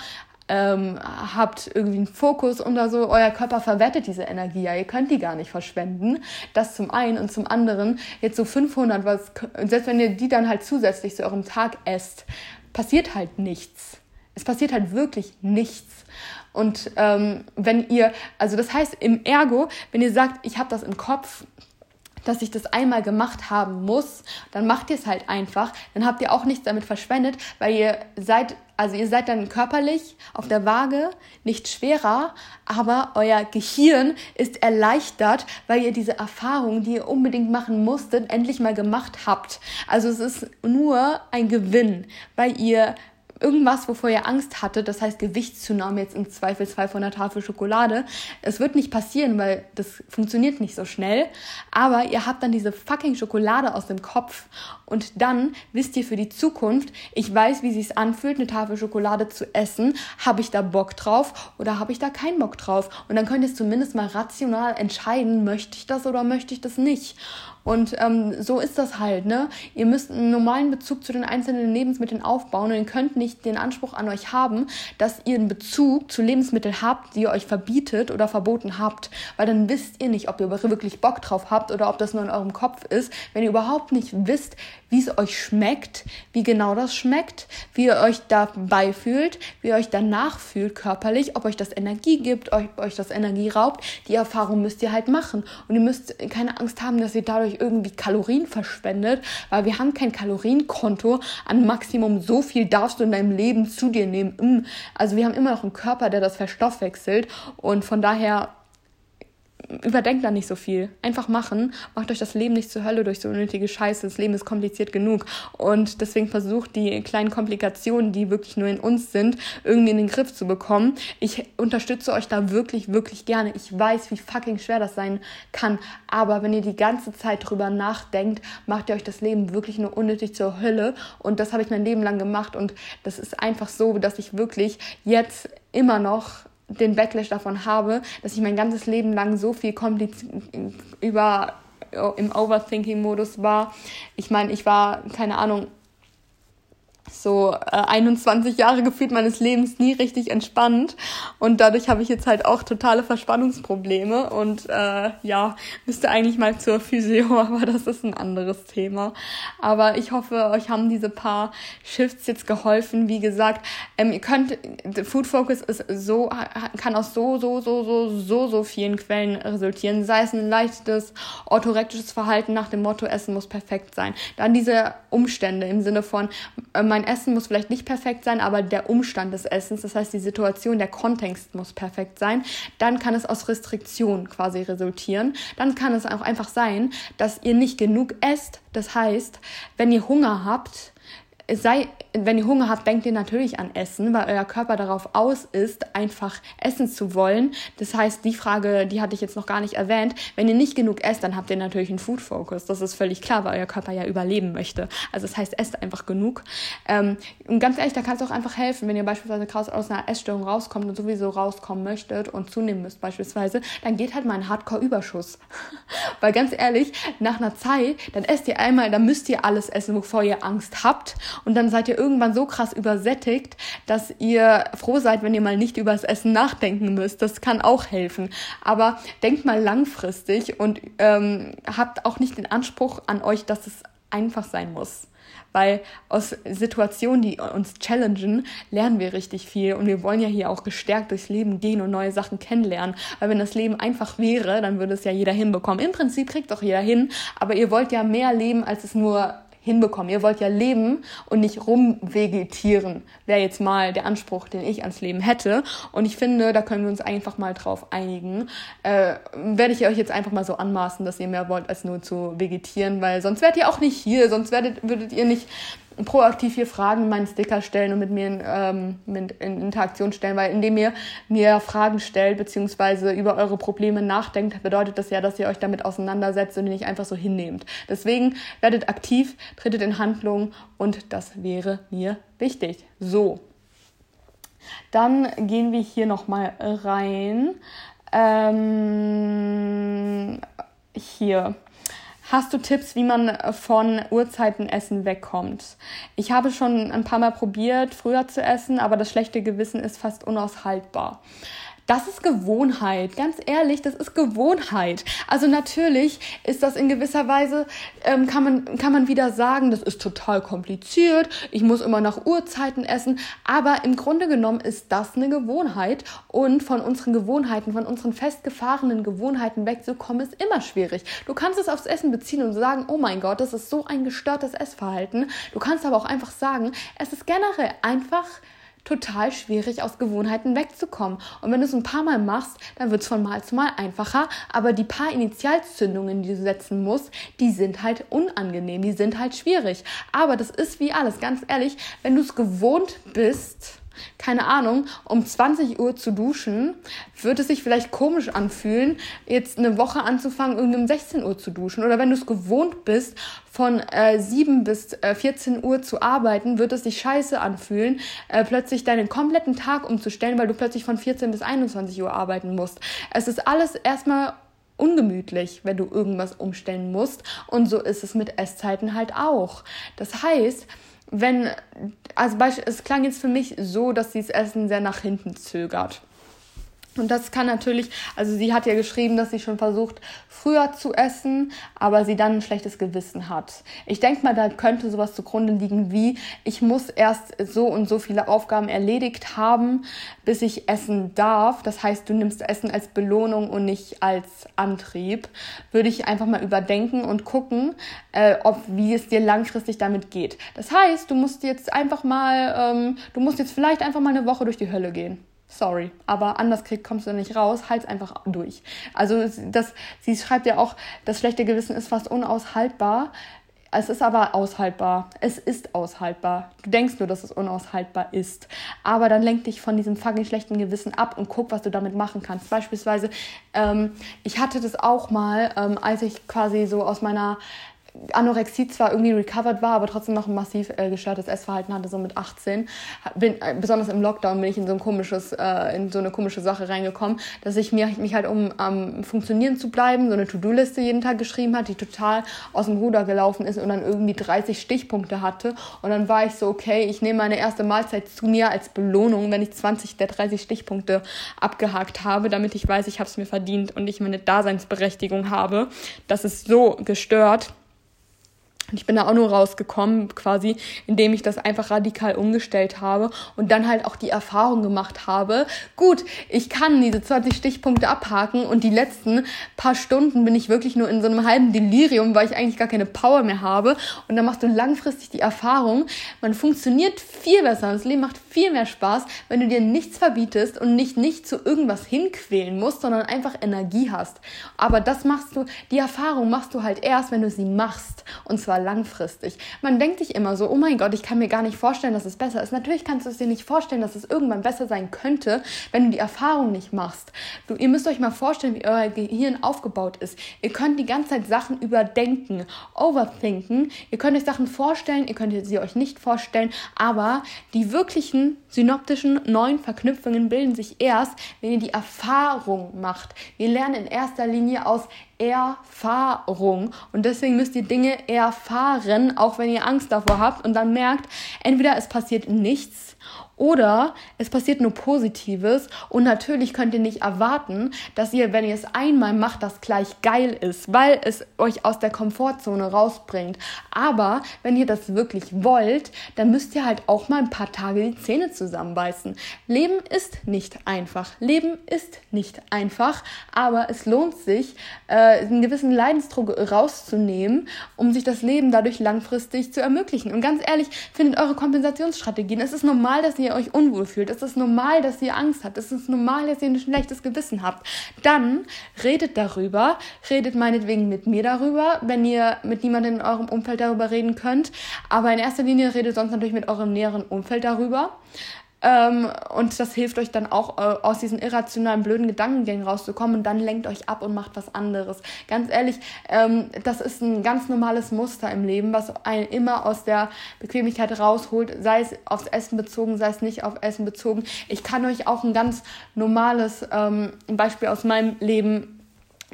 ähm, habt irgendwie einen Fokus oder so, euer Körper verwertet diese Energie ja, ihr könnt die gar nicht verschwenden. Das zum einen und zum anderen jetzt so 500, was, selbst wenn ihr die dann halt zusätzlich zu eurem Tag esst, passiert halt nichts. Es passiert halt wirklich nichts. Und ähm, wenn ihr, also das heißt im Ergo, wenn ihr sagt, ich habe das im Kopf, dass ich das einmal gemacht haben muss, dann macht ihr es halt einfach. Dann habt ihr auch nichts damit verschwendet, weil ihr seid, also ihr seid dann körperlich auf der Waage nicht schwerer, aber euer Gehirn ist erleichtert, weil ihr diese Erfahrung, die ihr unbedingt machen musstet, endlich mal gemacht habt. Also es ist nur ein Gewinn, weil ihr irgendwas, wovor ihr Angst hattet, das heißt Gewichtszunahme jetzt im Zweifelsfall von der Tafel Schokolade. Es wird nicht passieren, weil das funktioniert nicht so schnell. Aber ihr habt dann diese fucking Schokolade aus dem Kopf und dann wisst ihr für die Zukunft, ich weiß, wie sich's anfühlt, eine Tafel Schokolade zu essen. Habe ich da Bock drauf oder habe ich da keinen Bock drauf? Und dann könnt ihr zumindest mal rational entscheiden, möchte ich das oder möchte ich das nicht. Und ähm, so ist das halt, ne? Ihr müsst einen normalen Bezug zu den einzelnen Lebensmitteln aufbauen und ihr könnt nicht den Anspruch an euch haben, dass ihr einen Bezug zu Lebensmitteln habt, die ihr euch verbietet oder verboten habt. Weil dann wisst ihr nicht, ob ihr wirklich Bock drauf habt oder ob das nur in eurem Kopf ist. Wenn ihr überhaupt nicht wisst, wie es euch schmeckt, wie genau das schmeckt, wie ihr euch dabei fühlt, wie ihr euch danach fühlt körperlich, ob euch das Energie gibt, ob euch das Energie raubt, die Erfahrung müsst ihr halt machen. Und ihr müsst keine Angst haben, dass ihr dadurch irgendwie Kalorien verschwendet, weil wir haben kein Kalorienkonto an Maximum so viel darfst du in deinem Leben zu dir nehmen. Mm. Also wir haben immer noch einen Körper, der das verstoffwechselt und von daher überdenkt da nicht so viel. Einfach machen. Macht euch das Leben nicht zur Hölle durch so unnötige Scheiße. Das Leben ist kompliziert genug. Und deswegen versucht die kleinen Komplikationen, die wirklich nur in uns sind, irgendwie in den Griff zu bekommen. Ich unterstütze euch da wirklich, wirklich gerne. Ich weiß, wie fucking schwer das sein kann. Aber wenn ihr die ganze Zeit drüber nachdenkt, macht ihr euch das Leben wirklich nur unnötig zur Hölle. Und das habe ich mein Leben lang gemacht. Und das ist einfach so, dass ich wirklich jetzt immer noch den Backlash davon habe, dass ich mein ganzes Leben lang so viel über im Overthinking-Modus war. Ich meine, ich war, keine Ahnung, so äh, 21 Jahre gefühlt meines Lebens nie richtig entspannt und dadurch habe ich jetzt halt auch totale Verspannungsprobleme und äh, ja, müsste eigentlich mal zur Physio, aber das ist ein anderes Thema. Aber ich hoffe, euch haben diese paar Shifts jetzt geholfen. Wie gesagt, ähm, ihr könnt, Food Focus ist so, kann aus so, so, so, so, so, so vielen Quellen resultieren. Sei es ein leichtes orthorektisches Verhalten nach dem Motto, Essen muss perfekt sein. Dann diese Umstände im Sinne von, äh, mein Essen muss vielleicht nicht perfekt sein, aber der Umstand des Essens, das heißt die Situation, der Kontext muss perfekt sein. Dann kann es aus Restriktion quasi resultieren. Dann kann es auch einfach sein, dass ihr nicht genug esst. Das heißt, wenn ihr Hunger habt, sei, wenn ihr Hunger habt, denkt ihr natürlich an Essen, weil euer Körper darauf aus ist, einfach essen zu wollen. Das heißt, die Frage, die hatte ich jetzt noch gar nicht erwähnt. Wenn ihr nicht genug esst, dann habt ihr natürlich einen Food Focus. Das ist völlig klar, weil euer Körper ja überleben möchte. Also das heißt, esst einfach genug. Ähm, und ganz ehrlich, da kann es auch einfach helfen, wenn ihr beispielsweise aus einer Essstörung rauskommt und sowieso rauskommen möchtet und zunehmen müsst beispielsweise, dann geht halt mal ein Hardcore-Überschuss. weil ganz ehrlich, nach einer Zeit, dann esst ihr einmal, dann müsst ihr alles essen, wovor ihr Angst habt und dann seid ihr irgendwann so krass übersättigt, dass ihr froh seid, wenn ihr mal nicht über das Essen nachdenken müsst. Das kann auch helfen. Aber denkt mal langfristig und ähm, habt auch nicht den Anspruch an euch, dass es einfach sein muss. Weil aus Situationen, die uns challengen, lernen wir richtig viel. Und wir wollen ja hier auch gestärkt durchs Leben gehen und neue Sachen kennenlernen. Weil wenn das Leben einfach wäre, dann würde es ja jeder hinbekommen. Im Prinzip kriegt doch jeder hin. Aber ihr wollt ja mehr leben, als es nur hinbekommen. Ihr wollt ja leben und nicht rumvegetieren. Wäre jetzt mal der Anspruch, den ich ans Leben hätte. Und ich finde, da können wir uns einfach mal drauf einigen. Äh, werde ich euch jetzt einfach mal so anmaßen, dass ihr mehr wollt, als nur zu vegetieren, weil sonst wärt ihr auch nicht hier, sonst werdet, würdet ihr nicht proaktiv hier Fragen in meinen Sticker stellen und mit mir in, ähm, mit in Interaktion stellen, weil indem ihr mir Fragen stellt beziehungsweise über eure Probleme nachdenkt, bedeutet das ja, dass ihr euch damit auseinandersetzt und nicht einfach so hinnehmt. Deswegen werdet aktiv, tretet in Handlung und das wäre mir wichtig. So, dann gehen wir hier nochmal rein. Ähm, hier Hast du Tipps, wie man äh, von Uhrzeitenessen wegkommt? Ich habe schon ein paar Mal probiert, früher zu essen, aber das schlechte Gewissen ist fast unaushaltbar. Das ist Gewohnheit, ganz ehrlich, das ist Gewohnheit. Also natürlich ist das in gewisser Weise, ähm, kann, man, kann man wieder sagen, das ist total kompliziert, ich muss immer nach Uhrzeiten essen, aber im Grunde genommen ist das eine Gewohnheit und von unseren Gewohnheiten, von unseren festgefahrenen Gewohnheiten wegzukommen, ist immer schwierig. Du kannst es aufs Essen beziehen und sagen, oh mein Gott, das ist so ein gestörtes Essverhalten. Du kannst aber auch einfach sagen, es ist generell einfach total schwierig, aus Gewohnheiten wegzukommen. Und wenn du es ein paar Mal machst, dann wird es von Mal zu Mal einfacher. Aber die paar Initialzündungen, die du setzen musst, die sind halt unangenehm, die sind halt schwierig. Aber das ist wie alles, ganz ehrlich, wenn du es gewohnt bist, keine Ahnung, um 20 Uhr zu duschen, wird es sich vielleicht komisch anfühlen, jetzt eine Woche anzufangen, irgendwie um 16 Uhr zu duschen. Oder wenn du es gewohnt bist, von äh, 7 bis äh, 14 Uhr zu arbeiten, wird es sich scheiße anfühlen, äh, plötzlich deinen kompletten Tag umzustellen, weil du plötzlich von 14 bis 21 Uhr arbeiten musst. Es ist alles erstmal ungemütlich, wenn du irgendwas umstellen musst. Und so ist es mit Esszeiten halt auch. Das heißt, wenn, also es klang jetzt für mich so, dass sie das Essen sehr nach hinten zögert. Und das kann natürlich, also sie hat ja geschrieben, dass sie schon versucht, früher zu essen, aber sie dann ein schlechtes Gewissen hat. Ich denke mal, da könnte sowas zugrunde liegen wie, ich muss erst so und so viele Aufgaben erledigt haben, bis ich essen darf. Das heißt, du nimmst Essen als Belohnung und nicht als Antrieb. Würde ich einfach mal überdenken und gucken, äh, ob wie es dir langfristig damit geht. Das heißt, du musst jetzt einfach mal, ähm, du musst jetzt vielleicht einfach mal eine Woche durch die Hölle gehen sorry, aber anders kommst du nicht raus, halt's einfach durch. Also das, sie schreibt ja auch, das schlechte Gewissen ist fast unaushaltbar. Es ist aber aushaltbar. Es ist aushaltbar. Du denkst nur, dass es unaushaltbar ist. Aber dann lenk dich von diesem fucking schlechten Gewissen ab und guck, was du damit machen kannst. Beispielsweise, ähm, ich hatte das auch mal, ähm, als ich quasi so aus meiner Anorexie zwar irgendwie recovered war, aber trotzdem noch ein massiv äh, gestörtes Essverhalten hatte, so mit 18. Bin, äh, besonders im Lockdown bin ich in so ein komisches, äh, in so eine komische Sache reingekommen, dass ich mir, mich halt, um am ähm, Funktionieren zu bleiben, so eine To-Do-Liste jeden Tag geschrieben hat, die total aus dem Ruder gelaufen ist und dann irgendwie 30 Stichpunkte hatte. Und dann war ich so, okay, ich nehme meine erste Mahlzeit zu mir als Belohnung, wenn ich 20 der 30 Stichpunkte abgehakt habe, damit ich weiß, ich habe es mir verdient und ich meine Daseinsberechtigung habe. Das ist so gestört ich bin da auch nur rausgekommen, quasi, indem ich das einfach radikal umgestellt habe und dann halt auch die Erfahrung gemacht habe. Gut, ich kann diese 20 Stichpunkte abhaken und die letzten paar Stunden bin ich wirklich nur in so einem halben Delirium, weil ich eigentlich gar keine Power mehr habe. Und dann machst du langfristig die Erfahrung, man funktioniert viel besser. Das Leben macht viel mehr Spaß, wenn du dir nichts verbietest und nicht, nicht zu irgendwas hinquälen musst, sondern einfach Energie hast. Aber das machst du, die Erfahrung machst du halt erst, wenn du sie machst. Und zwar langfristig. Man denkt sich immer so, oh mein Gott, ich kann mir gar nicht vorstellen, dass es besser ist. Natürlich kannst du es dir nicht vorstellen, dass es irgendwann besser sein könnte, wenn du die Erfahrung nicht machst. Du, ihr müsst euch mal vorstellen, wie euer Gehirn aufgebaut ist. Ihr könnt die ganze Zeit Sachen überdenken, overthinken. Ihr könnt euch Sachen vorstellen, ihr könnt sie euch nicht vorstellen, aber die wirklichen synoptischen neuen Verknüpfungen bilden sich erst, wenn ihr die Erfahrung macht. Wir lernen in erster Linie aus Erfahrung. Und deswegen müsst ihr Dinge erfahren, auch wenn ihr Angst davor habt und dann merkt, entweder es passiert nichts oder es passiert nur Positives und natürlich könnt ihr nicht erwarten, dass ihr, wenn ihr es einmal macht, das gleich geil ist, weil es euch aus der Komfortzone rausbringt. Aber wenn ihr das wirklich wollt, dann müsst ihr halt auch mal ein paar Tage die Zähne zusammenbeißen. Leben ist nicht einfach. Leben ist nicht einfach, aber es lohnt sich, äh, einen gewissen Leidensdruck rauszunehmen, um sich das Leben dadurch langfristig zu ermöglichen. Und ganz ehrlich, findet eure Kompensationsstrategien. Es ist normal, dass ihr euch unwohl fühlt. Es ist normal, dass ihr Angst habt. Es ist normal, dass ihr ein schlechtes Gewissen habt. Dann redet darüber, redet meinetwegen mit mir darüber, wenn ihr mit niemandem in eurem Umfeld darüber reden könnt. Aber in erster Linie redet sonst natürlich mit eurem näheren Umfeld darüber. Ähm, und das hilft euch dann auch, äh, aus diesen irrationalen, blöden Gedankengängen rauszukommen und dann lenkt euch ab und macht was anderes. Ganz ehrlich, ähm, das ist ein ganz normales Muster im Leben, was einen immer aus der Bequemlichkeit rausholt, sei es aufs Essen bezogen, sei es nicht auf Essen bezogen. Ich kann euch auch ein ganz normales ähm, Beispiel aus meinem Leben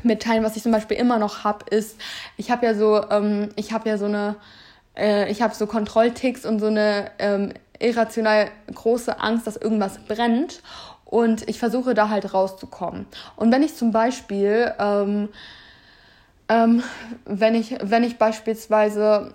mitteilen, was ich zum Beispiel immer noch habe, ist, ich habe ja so, ähm, ich habe ja so eine, äh, ich habe so Kontrollticks und so eine ähm, irrational große Angst, dass irgendwas brennt. Und ich versuche da halt rauszukommen. Und wenn ich zum Beispiel, ähm, ähm, wenn ich, wenn ich beispielsweise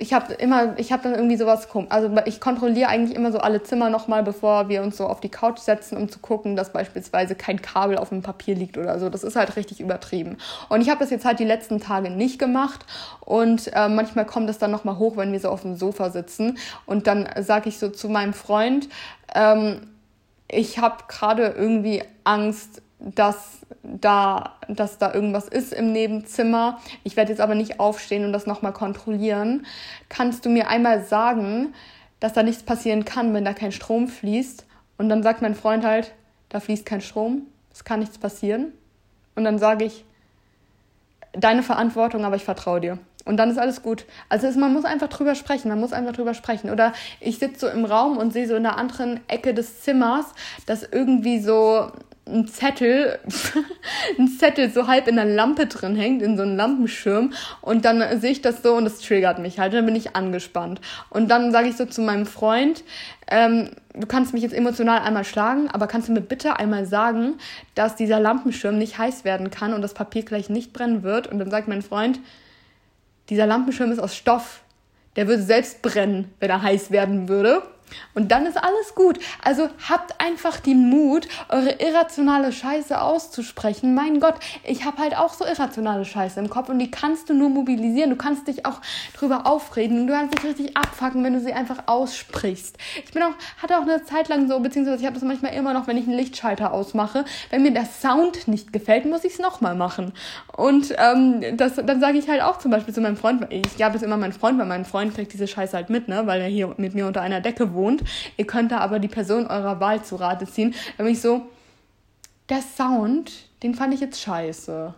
ich habe immer, ich habe dann irgendwie sowas, also ich kontrolliere eigentlich immer so alle Zimmer nochmal, bevor wir uns so auf die Couch setzen, um zu gucken, dass beispielsweise kein Kabel auf dem Papier liegt oder so. Das ist halt richtig übertrieben. Und ich habe das jetzt halt die letzten Tage nicht gemacht und äh, manchmal kommt das dann nochmal hoch, wenn wir so auf dem Sofa sitzen und dann sage ich so zu meinem Freund, ähm, ich habe gerade irgendwie Angst, dass da, dass da irgendwas ist im Nebenzimmer. Ich werde jetzt aber nicht aufstehen und das nochmal kontrollieren. Kannst du mir einmal sagen, dass da nichts passieren kann, wenn da kein Strom fließt? Und dann sagt mein Freund halt, da fließt kein Strom, es kann nichts passieren. Und dann sage ich, deine Verantwortung, aber ich vertraue dir. Und dann ist alles gut. Also ist, man muss einfach drüber sprechen, man muss einfach drüber sprechen. Oder ich sitze so im Raum und sehe so in der anderen Ecke des Zimmers, dass irgendwie so ein Zettel, ein Zettel so halb in der Lampe drin hängt, in so einem Lampenschirm. Und dann sehe ich das so und das triggert mich halt. Dann bin ich angespannt. Und dann sage ich so zu meinem Freund, ähm, du kannst mich jetzt emotional einmal schlagen, aber kannst du mir bitte einmal sagen, dass dieser Lampenschirm nicht heiß werden kann und das Papier gleich nicht brennen wird? Und dann sagt mein Freund, dieser Lampenschirm ist aus Stoff. Der würde selbst brennen, wenn er heiß werden würde. Und dann ist alles gut. Also habt einfach den Mut, eure irrationale Scheiße auszusprechen. Mein Gott, ich habe halt auch so irrationale Scheiße im Kopf und die kannst du nur mobilisieren. Du kannst dich auch drüber aufreden und du kannst dich richtig abfacken, wenn du sie einfach aussprichst. Ich bin auch, hatte auch eine Zeit lang so, beziehungsweise ich habe das manchmal immer noch, wenn ich einen Lichtschalter ausmache. Wenn mir der Sound nicht gefällt, muss ich es nochmal machen. Und ähm, das, dann sage ich halt auch zum Beispiel zu meinem Freund, ich gab es immer meinen Freund, weil mein Freund kriegt diese Scheiße halt mit, ne, weil er hier mit mir unter einer Decke wohnt. Ihr könnt da aber die Person eurer Wahl zu Rate ziehen. Da bin ich so, der Sound, den fand ich jetzt scheiße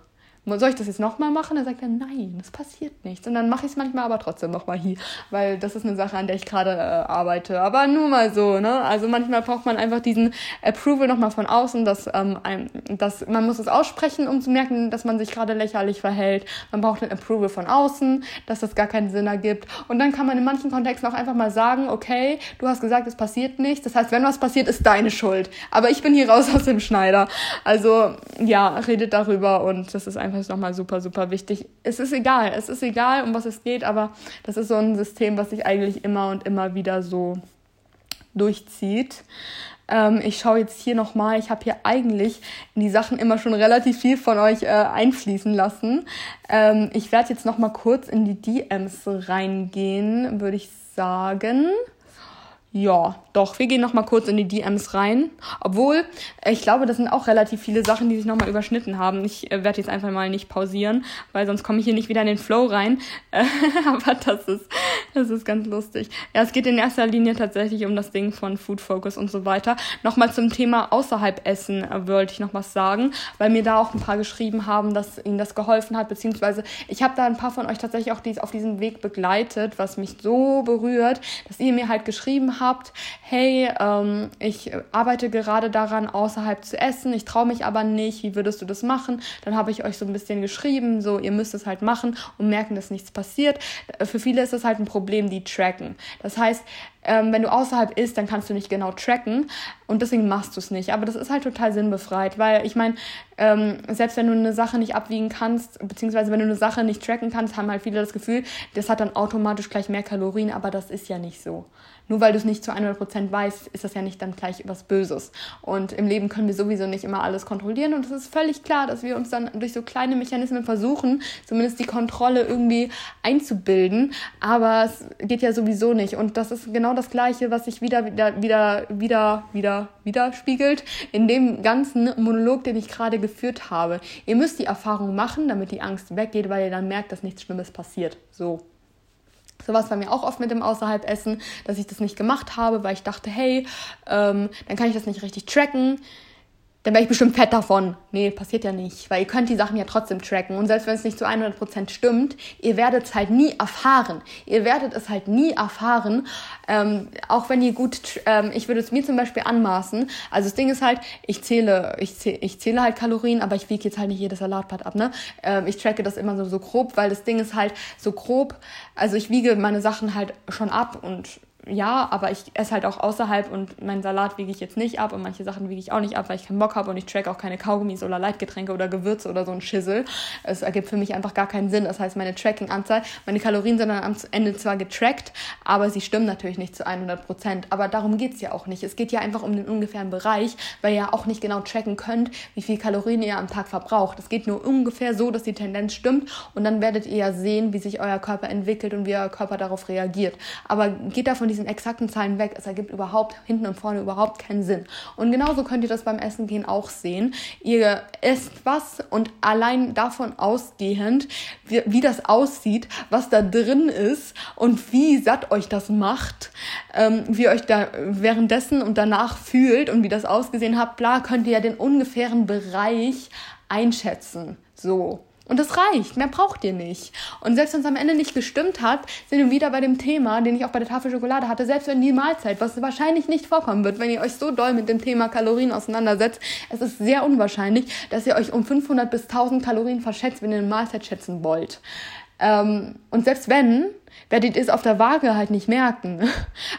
soll ich das jetzt nochmal machen? Dann sagt er, nein, das passiert nichts. Und dann mache ich es manchmal aber trotzdem nochmal hier, weil das ist eine Sache, an der ich gerade äh, arbeite. Aber nur mal so, ne? Also manchmal braucht man einfach diesen Approval nochmal von außen, dass, ähm, ein, dass man muss es aussprechen, um zu merken, dass man sich gerade lächerlich verhält. Man braucht ein Approval von außen, dass das gar keinen Sinn ergibt. Und dann kann man in manchen Kontexten auch einfach mal sagen, okay, du hast gesagt, es passiert nichts. Das heißt, wenn was passiert, ist deine Schuld. Aber ich bin hier raus aus dem Schneider. Also ja, redet darüber und das ist einfach ist nochmal super, super wichtig. Es ist egal, es ist egal, um was es geht, aber das ist so ein System, was sich eigentlich immer und immer wieder so durchzieht. Ähm, ich schaue jetzt hier nochmal, ich habe hier eigentlich in die Sachen immer schon relativ viel von euch äh, einfließen lassen. Ähm, ich werde jetzt nochmal kurz in die DMs reingehen, würde ich sagen. Ja, doch, wir gehen noch mal kurz in die DMs rein. Obwohl, äh, ich glaube, das sind auch relativ viele Sachen, die sich noch mal überschnitten haben. Ich äh, werde jetzt einfach mal nicht pausieren, weil sonst komme ich hier nicht wieder in den Flow rein. aber das ist, das ist ganz lustig. Ja, es geht in erster Linie tatsächlich um das Ding von Food Focus und so weiter. Nochmal zum Thema außerhalb Essen äh, wollte ich noch was sagen, weil mir da auch ein paar geschrieben haben, dass ihnen das geholfen hat, beziehungsweise ich habe da ein paar von euch tatsächlich auch dies, auf diesem Weg begleitet, was mich so berührt, dass ihr mir halt geschrieben habt, habt, hey, ähm, ich arbeite gerade daran, außerhalb zu essen, ich traue mich aber nicht, wie würdest du das machen? Dann habe ich euch so ein bisschen geschrieben, so, ihr müsst es halt machen und merken, dass nichts passiert. Für viele ist das halt ein Problem, die tracken. Das heißt, ähm, wenn du außerhalb isst, dann kannst du nicht genau tracken und deswegen machst du es nicht. Aber das ist halt total sinnbefreit, weil ich meine, ähm, selbst wenn du eine Sache nicht abwiegen kannst, beziehungsweise wenn du eine Sache nicht tracken kannst, haben halt viele das Gefühl, das hat dann automatisch gleich mehr Kalorien, aber das ist ja nicht so. Nur weil du es nicht zu 100% weißt, ist das ja nicht dann gleich was Böses. Und im Leben können wir sowieso nicht immer alles kontrollieren und es ist völlig klar, dass wir uns dann durch so kleine Mechanismen versuchen, zumindest die Kontrolle irgendwie einzubilden, aber es geht ja sowieso nicht und das ist genau das gleiche, was sich wieder wieder wieder wieder wieder widerspiegelt in dem ganzen Monolog, den ich gerade geführt habe. Ihr müsst die Erfahrung machen, damit die Angst weggeht, weil ihr dann merkt, dass nichts Schlimmes passiert. So. So war es bei mir auch oft mit dem Außerhalb-Essen, dass ich das nicht gemacht habe, weil ich dachte, hey, ähm, dann kann ich das nicht richtig tracken dann wäre ich bestimmt fett davon. Nee, passiert ja nicht, weil ihr könnt die Sachen ja trotzdem tracken. Und selbst wenn es nicht zu 100% stimmt, ihr werdet es halt nie erfahren. Ihr werdet es halt nie erfahren, ähm, auch wenn ihr gut, ähm, ich würde es mir zum Beispiel anmaßen. Also das Ding ist halt, ich zähle, ich zähle, ich zähle halt Kalorien, aber ich wiege jetzt halt nicht jedes Salatblatt ab, ne? Ähm, ich tracke das immer so, so grob, weil das Ding ist halt so grob, also ich wiege meine Sachen halt schon ab und ja, aber ich esse halt auch außerhalb und meinen Salat wiege ich jetzt nicht ab und manche Sachen wiege ich auch nicht ab, weil ich keinen Bock habe und ich track auch keine Kaugummis oder Leitgetränke oder Gewürze oder so ein Schissel. Es ergibt für mich einfach gar keinen Sinn. Das heißt, meine Tracking-Anzahl, meine Kalorien sind dann am Ende zwar getrackt, aber sie stimmen natürlich nicht zu 100 Prozent. Aber darum geht's ja auch nicht. Es geht ja einfach um den ungefähren Bereich, weil ihr ja auch nicht genau tracken könnt, wie viel Kalorien ihr am Tag verbraucht. Es geht nur ungefähr so, dass die Tendenz stimmt und dann werdet ihr ja sehen, wie sich euer Körper entwickelt und wie euer Körper darauf reagiert. Aber geht da von diesen exakten Zahlen weg. Es ergibt überhaupt hinten und vorne überhaupt keinen Sinn. Und genauso könnt ihr das beim Essen gehen auch sehen. Ihr esst was und allein davon ausgehend, wie, wie das aussieht, was da drin ist und wie satt euch das macht, ähm, wie euch da währenddessen und danach fühlt und wie das ausgesehen habt, bla, könnt ihr ja den ungefähren Bereich einschätzen. So. Und das reicht, mehr braucht ihr nicht. Und selbst wenn es am Ende nicht gestimmt hat, sind wir wieder bei dem Thema, den ich auch bei der Tafel Schokolade hatte, selbst wenn die Mahlzeit, was wahrscheinlich nicht vorkommen wird, wenn ihr euch so doll mit dem Thema Kalorien auseinandersetzt, es ist sehr unwahrscheinlich, dass ihr euch um 500 bis 1000 Kalorien verschätzt, wenn ihr eine Mahlzeit schätzen wollt. Ähm, und selbst wenn, werdet ihr es auf der Waage halt nicht merken.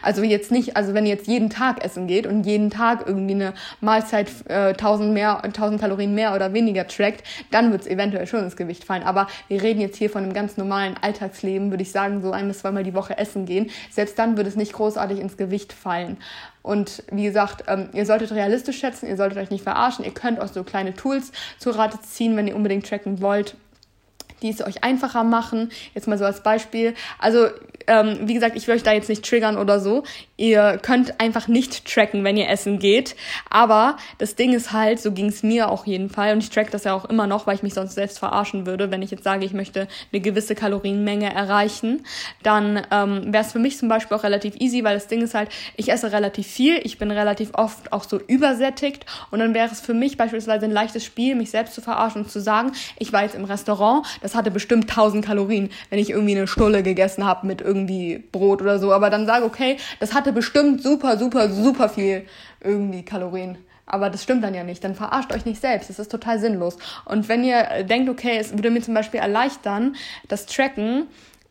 Also jetzt nicht, also wenn ihr jetzt jeden Tag essen geht und jeden Tag irgendwie eine Mahlzeit äh, 1000 mehr, 1000 Kalorien mehr oder weniger trackt, dann wird es eventuell schon ins Gewicht fallen. Aber wir reden jetzt hier von einem ganz normalen Alltagsleben, würde ich sagen, so ein bis zweimal die Woche essen gehen. Selbst dann wird es nicht großartig ins Gewicht fallen. Und wie gesagt, ähm, ihr solltet realistisch schätzen, ihr solltet euch nicht verarschen. Ihr könnt auch so kleine Tools zu Rate ziehen, wenn ihr unbedingt tracken wollt die es euch einfacher machen. Jetzt mal so als Beispiel. Also, ähm, wie gesagt, ich will euch da jetzt nicht triggern oder so. Ihr könnt einfach nicht tracken, wenn ihr essen geht. Aber das Ding ist halt, so ging es mir auch jeden Fall. Und ich track das ja auch immer noch, weil ich mich sonst selbst verarschen würde. Wenn ich jetzt sage, ich möchte eine gewisse Kalorienmenge erreichen, dann ähm, wäre es für mich zum Beispiel auch relativ easy, weil das Ding ist halt, ich esse relativ viel, ich bin relativ oft auch so übersättigt. Und dann wäre es für mich beispielsweise ein leichtes Spiel, mich selbst zu verarschen und zu sagen, ich war jetzt im Restaurant, das hatte bestimmt 1000 Kalorien, wenn ich irgendwie eine Stulle gegessen habe mit irgendwie Brot oder so. Aber dann sage, okay, das hatte bestimmt super, super, super viel irgendwie Kalorien. Aber das stimmt dann ja nicht. Dann verarscht euch nicht selbst. Das ist total sinnlos. Und wenn ihr denkt, okay, es würde mir zum Beispiel erleichtern, das Tracken,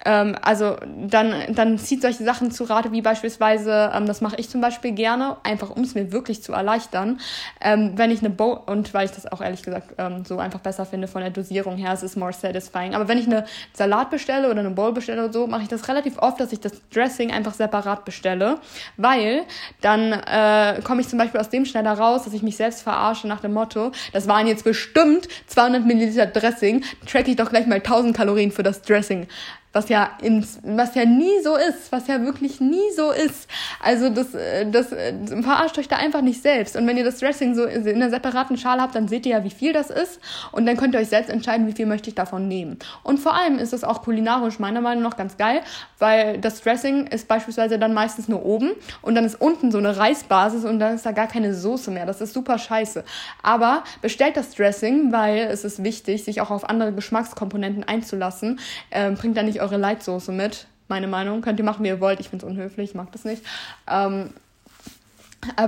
ähm, also dann, dann zieht solche Sachen zu Rate, wie beispielsweise, ähm, das mache ich zum Beispiel gerne, einfach um es mir wirklich zu erleichtern, ähm, wenn ich eine Bowl, und weil ich das auch ehrlich gesagt ähm, so einfach besser finde von der Dosierung her, es ist more satisfying. Aber wenn ich eine Salat bestelle oder eine Bowl bestelle oder so, mache ich das relativ oft, dass ich das Dressing einfach separat bestelle, weil dann äh, komme ich zum Beispiel aus dem schneller raus, dass ich mich selbst verarsche nach dem Motto, das waren jetzt bestimmt 200 Milliliter Dressing, track ich doch gleich mal 1000 Kalorien für das Dressing was ja ins, was ja nie so ist, was ja wirklich nie so ist. Also das, äh, das äh, verarscht euch da einfach nicht selbst. Und wenn ihr das Dressing so in einer separaten Schale habt, dann seht ihr ja, wie viel das ist. Und dann könnt ihr euch selbst entscheiden, wie viel möchte ich davon nehmen. Und vor allem ist es auch kulinarisch meiner Meinung nach ganz geil, weil das Dressing ist beispielsweise dann meistens nur oben und dann ist unten so eine Reisbasis und dann ist da gar keine Soße mehr. Das ist super scheiße. Aber bestellt das Dressing, weil es ist wichtig, sich auch auf andere Geschmackskomponenten einzulassen. Ähm, bringt da nicht eure Leitsoße mit. Meine Meinung. Könnt ihr machen, wie ihr wollt. Ich finde es unhöflich, ich mag das nicht. Ähm, äh,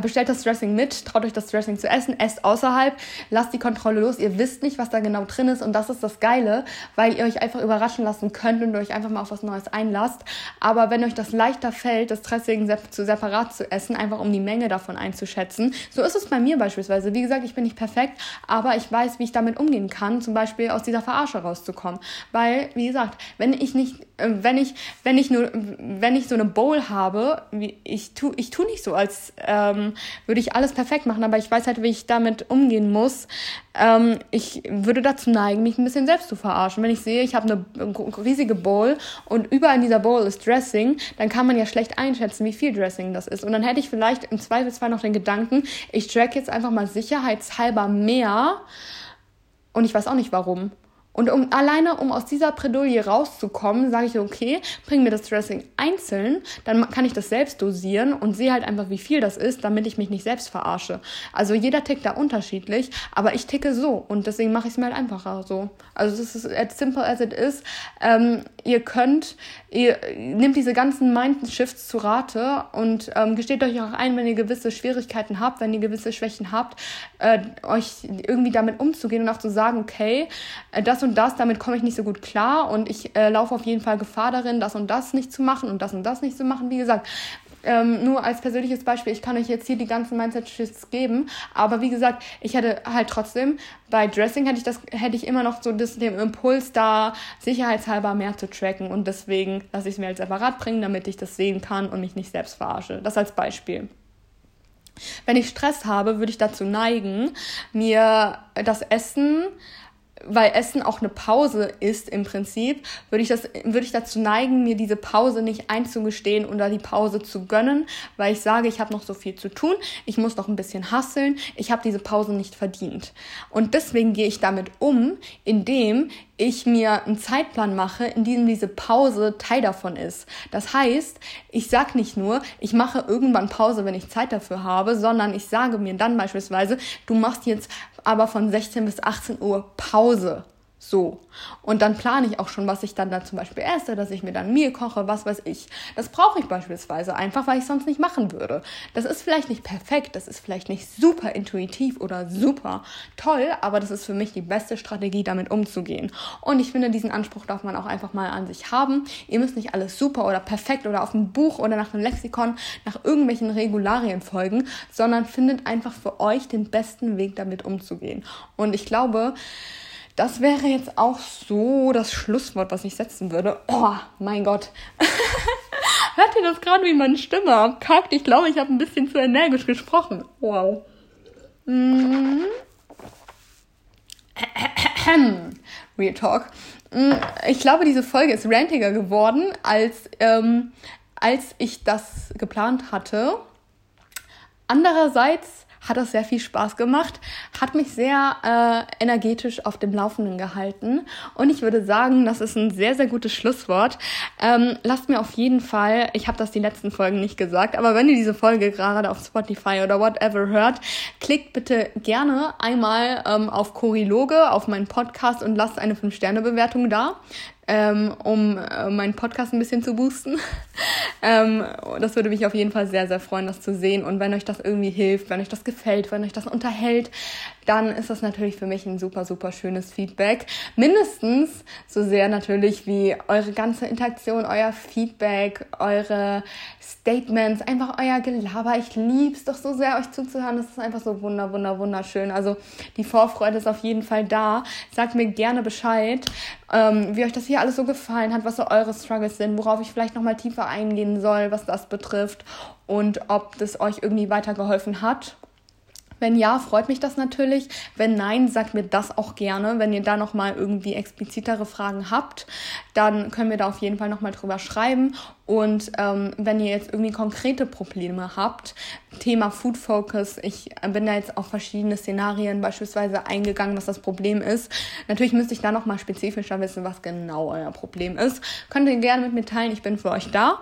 bestellt das Dressing mit, traut euch das Dressing zu essen, esst außerhalb, lasst die Kontrolle los. Ihr wisst nicht, was da genau drin ist und das ist das Geile, weil ihr euch einfach überraschen lassen könnt und euch einfach mal auf was Neues einlasst. Aber wenn euch das leichter fällt, das Dressing zu separat zu essen, einfach um die Menge davon einzuschätzen, so ist es bei mir beispielsweise. Wie gesagt, ich bin nicht perfekt, aber ich weiß, wie ich damit umgehen kann, zum Beispiel aus dieser Verarsche rauszukommen. Weil, wie gesagt, wenn ich nicht, äh, wenn ich, wenn ich nur, wenn ich so eine Bowl habe, ich tu, ich tu nicht so als äh, ähm, würde ich alles perfekt machen, aber ich weiß halt, wie ich damit umgehen muss. Ähm, ich würde dazu neigen, mich ein bisschen selbst zu verarschen. Wenn ich sehe, ich habe eine riesige Bowl und überall in dieser Bowl ist Dressing, dann kann man ja schlecht einschätzen, wie viel Dressing das ist. Und dann hätte ich vielleicht im Zweifelsfall noch den Gedanken, ich track jetzt einfach mal sicherheitshalber mehr und ich weiß auch nicht warum. Und um alleine, um aus dieser Bredouille rauszukommen, sage ich, okay, bring mir das Dressing einzeln, dann kann ich das selbst dosieren und sehe halt einfach, wie viel das ist, damit ich mich nicht selbst verarsche. Also jeder tickt da unterschiedlich, aber ich ticke so und deswegen mache ich es mir halt einfacher so. Also das ist as simple as it is. Ähm, ihr könnt, ihr nehmt diese ganzen Mind-Shifts zu Rate und ähm, gesteht euch auch ein, wenn ihr gewisse Schwierigkeiten habt, wenn ihr gewisse Schwächen habt, äh, euch irgendwie damit umzugehen und auch zu sagen, okay, äh, das und das, damit komme ich nicht so gut klar und ich äh, laufe auf jeden Fall Gefahr darin, das und das nicht zu machen und das und das nicht zu machen. Wie gesagt, ähm, nur als persönliches Beispiel, ich kann euch jetzt hier die ganzen Mindset-Shifts geben, aber wie gesagt, ich hätte halt trotzdem, bei Dressing hätte ich das, hätte ich immer noch so das, den Impuls da, sicherheitshalber mehr zu tracken und deswegen lasse ich es mir als separat bringen, damit ich das sehen kann und mich nicht selbst verarsche. Das als Beispiel. Wenn ich Stress habe, würde ich dazu neigen, mir das Essen weil Essen auch eine Pause ist im Prinzip, würde ich, das, würde ich dazu neigen, mir diese Pause nicht einzugestehen oder die Pause zu gönnen, weil ich sage, ich habe noch so viel zu tun, ich muss noch ein bisschen hasseln, ich habe diese Pause nicht verdient. Und deswegen gehe ich damit um, indem ich mir einen Zeitplan mache, in dem diese Pause Teil davon ist. Das heißt, ich sage nicht nur, ich mache irgendwann Pause, wenn ich Zeit dafür habe, sondern ich sage mir dann beispielsweise, du machst jetzt aber von 16 bis 18 Uhr Pause. So. Und dann plane ich auch schon, was ich dann da zum Beispiel esse, dass ich mir dann Mehl koche, was weiß ich. Das brauche ich beispielsweise einfach, weil ich sonst nicht machen würde. Das ist vielleicht nicht perfekt, das ist vielleicht nicht super intuitiv oder super toll, aber das ist für mich die beste Strategie, damit umzugehen. Und ich finde, diesen Anspruch darf man auch einfach mal an sich haben. Ihr müsst nicht alles super oder perfekt oder auf einem Buch oder nach einem Lexikon nach irgendwelchen Regularien folgen, sondern findet einfach für euch den besten Weg, damit umzugehen. Und ich glaube, das wäre jetzt auch so das Schlusswort, was ich setzen würde. Oh, mein Gott. Hört ihr das gerade, wie meine Stimme abkackt? Ich glaube, ich habe ein bisschen zu energisch gesprochen. Wow. Mm. Real Talk. Mm, ich glaube, diese Folge ist rantiger geworden, als, ähm, als ich das geplant hatte. Andererseits hat das sehr viel Spaß gemacht, hat mich sehr äh, energetisch auf dem Laufenden gehalten und ich würde sagen, das ist ein sehr, sehr gutes Schlusswort. Ähm, lasst mir auf jeden Fall, ich habe das die letzten Folgen nicht gesagt, aber wenn ihr diese Folge gerade auf Spotify oder whatever hört, klickt bitte gerne einmal ähm, auf Choriloge, auf meinen Podcast und lasst eine 5-Sterne-Bewertung da ähm, um äh, meinen Podcast ein bisschen zu boosten. ähm, das würde mich auf jeden Fall sehr, sehr freuen, das zu sehen. Und wenn euch das irgendwie hilft, wenn euch das gefällt, wenn euch das unterhält, dann ist das natürlich für mich ein super, super schönes Feedback. Mindestens so sehr natürlich wie eure ganze Interaktion, euer Feedback, eure Statements, einfach euer Gelaber. Ich lieb's doch so sehr, euch zuzuhören. Das ist einfach so wunder, wunder, wunderschön. Also die Vorfreude ist auf jeden Fall da. Sagt mir gerne Bescheid, ähm, wie euch das hier alles so gefallen hat, was so eure Struggles sind, worauf ich vielleicht nochmal tiefer eingehen soll, was das betrifft und ob das euch irgendwie weitergeholfen hat. Wenn ja, freut mich das natürlich. Wenn nein, sagt mir das auch gerne. Wenn ihr da nochmal irgendwie explizitere Fragen habt, dann können wir da auf jeden Fall nochmal drüber schreiben. Und ähm, wenn ihr jetzt irgendwie konkrete Probleme habt, Thema Food Focus, ich bin da jetzt auf verschiedene Szenarien beispielsweise eingegangen, was das Problem ist. Natürlich müsste ich da nochmal spezifischer wissen, was genau euer Problem ist. Könnt ihr gerne mit mir teilen, ich bin für euch da.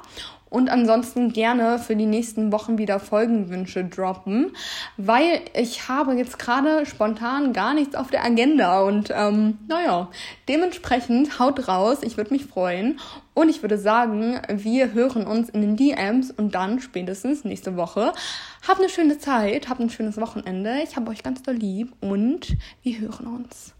Und ansonsten gerne für die nächsten Wochen wieder Folgenwünsche droppen, weil ich habe jetzt gerade spontan gar nichts auf der Agenda und ähm, naja, dementsprechend haut raus, ich würde mich freuen und ich würde sagen, wir hören uns in den DMs und dann spätestens nächste Woche. Habt eine schöne Zeit, habt ein schönes Wochenende, ich habe euch ganz doll lieb und wir hören uns.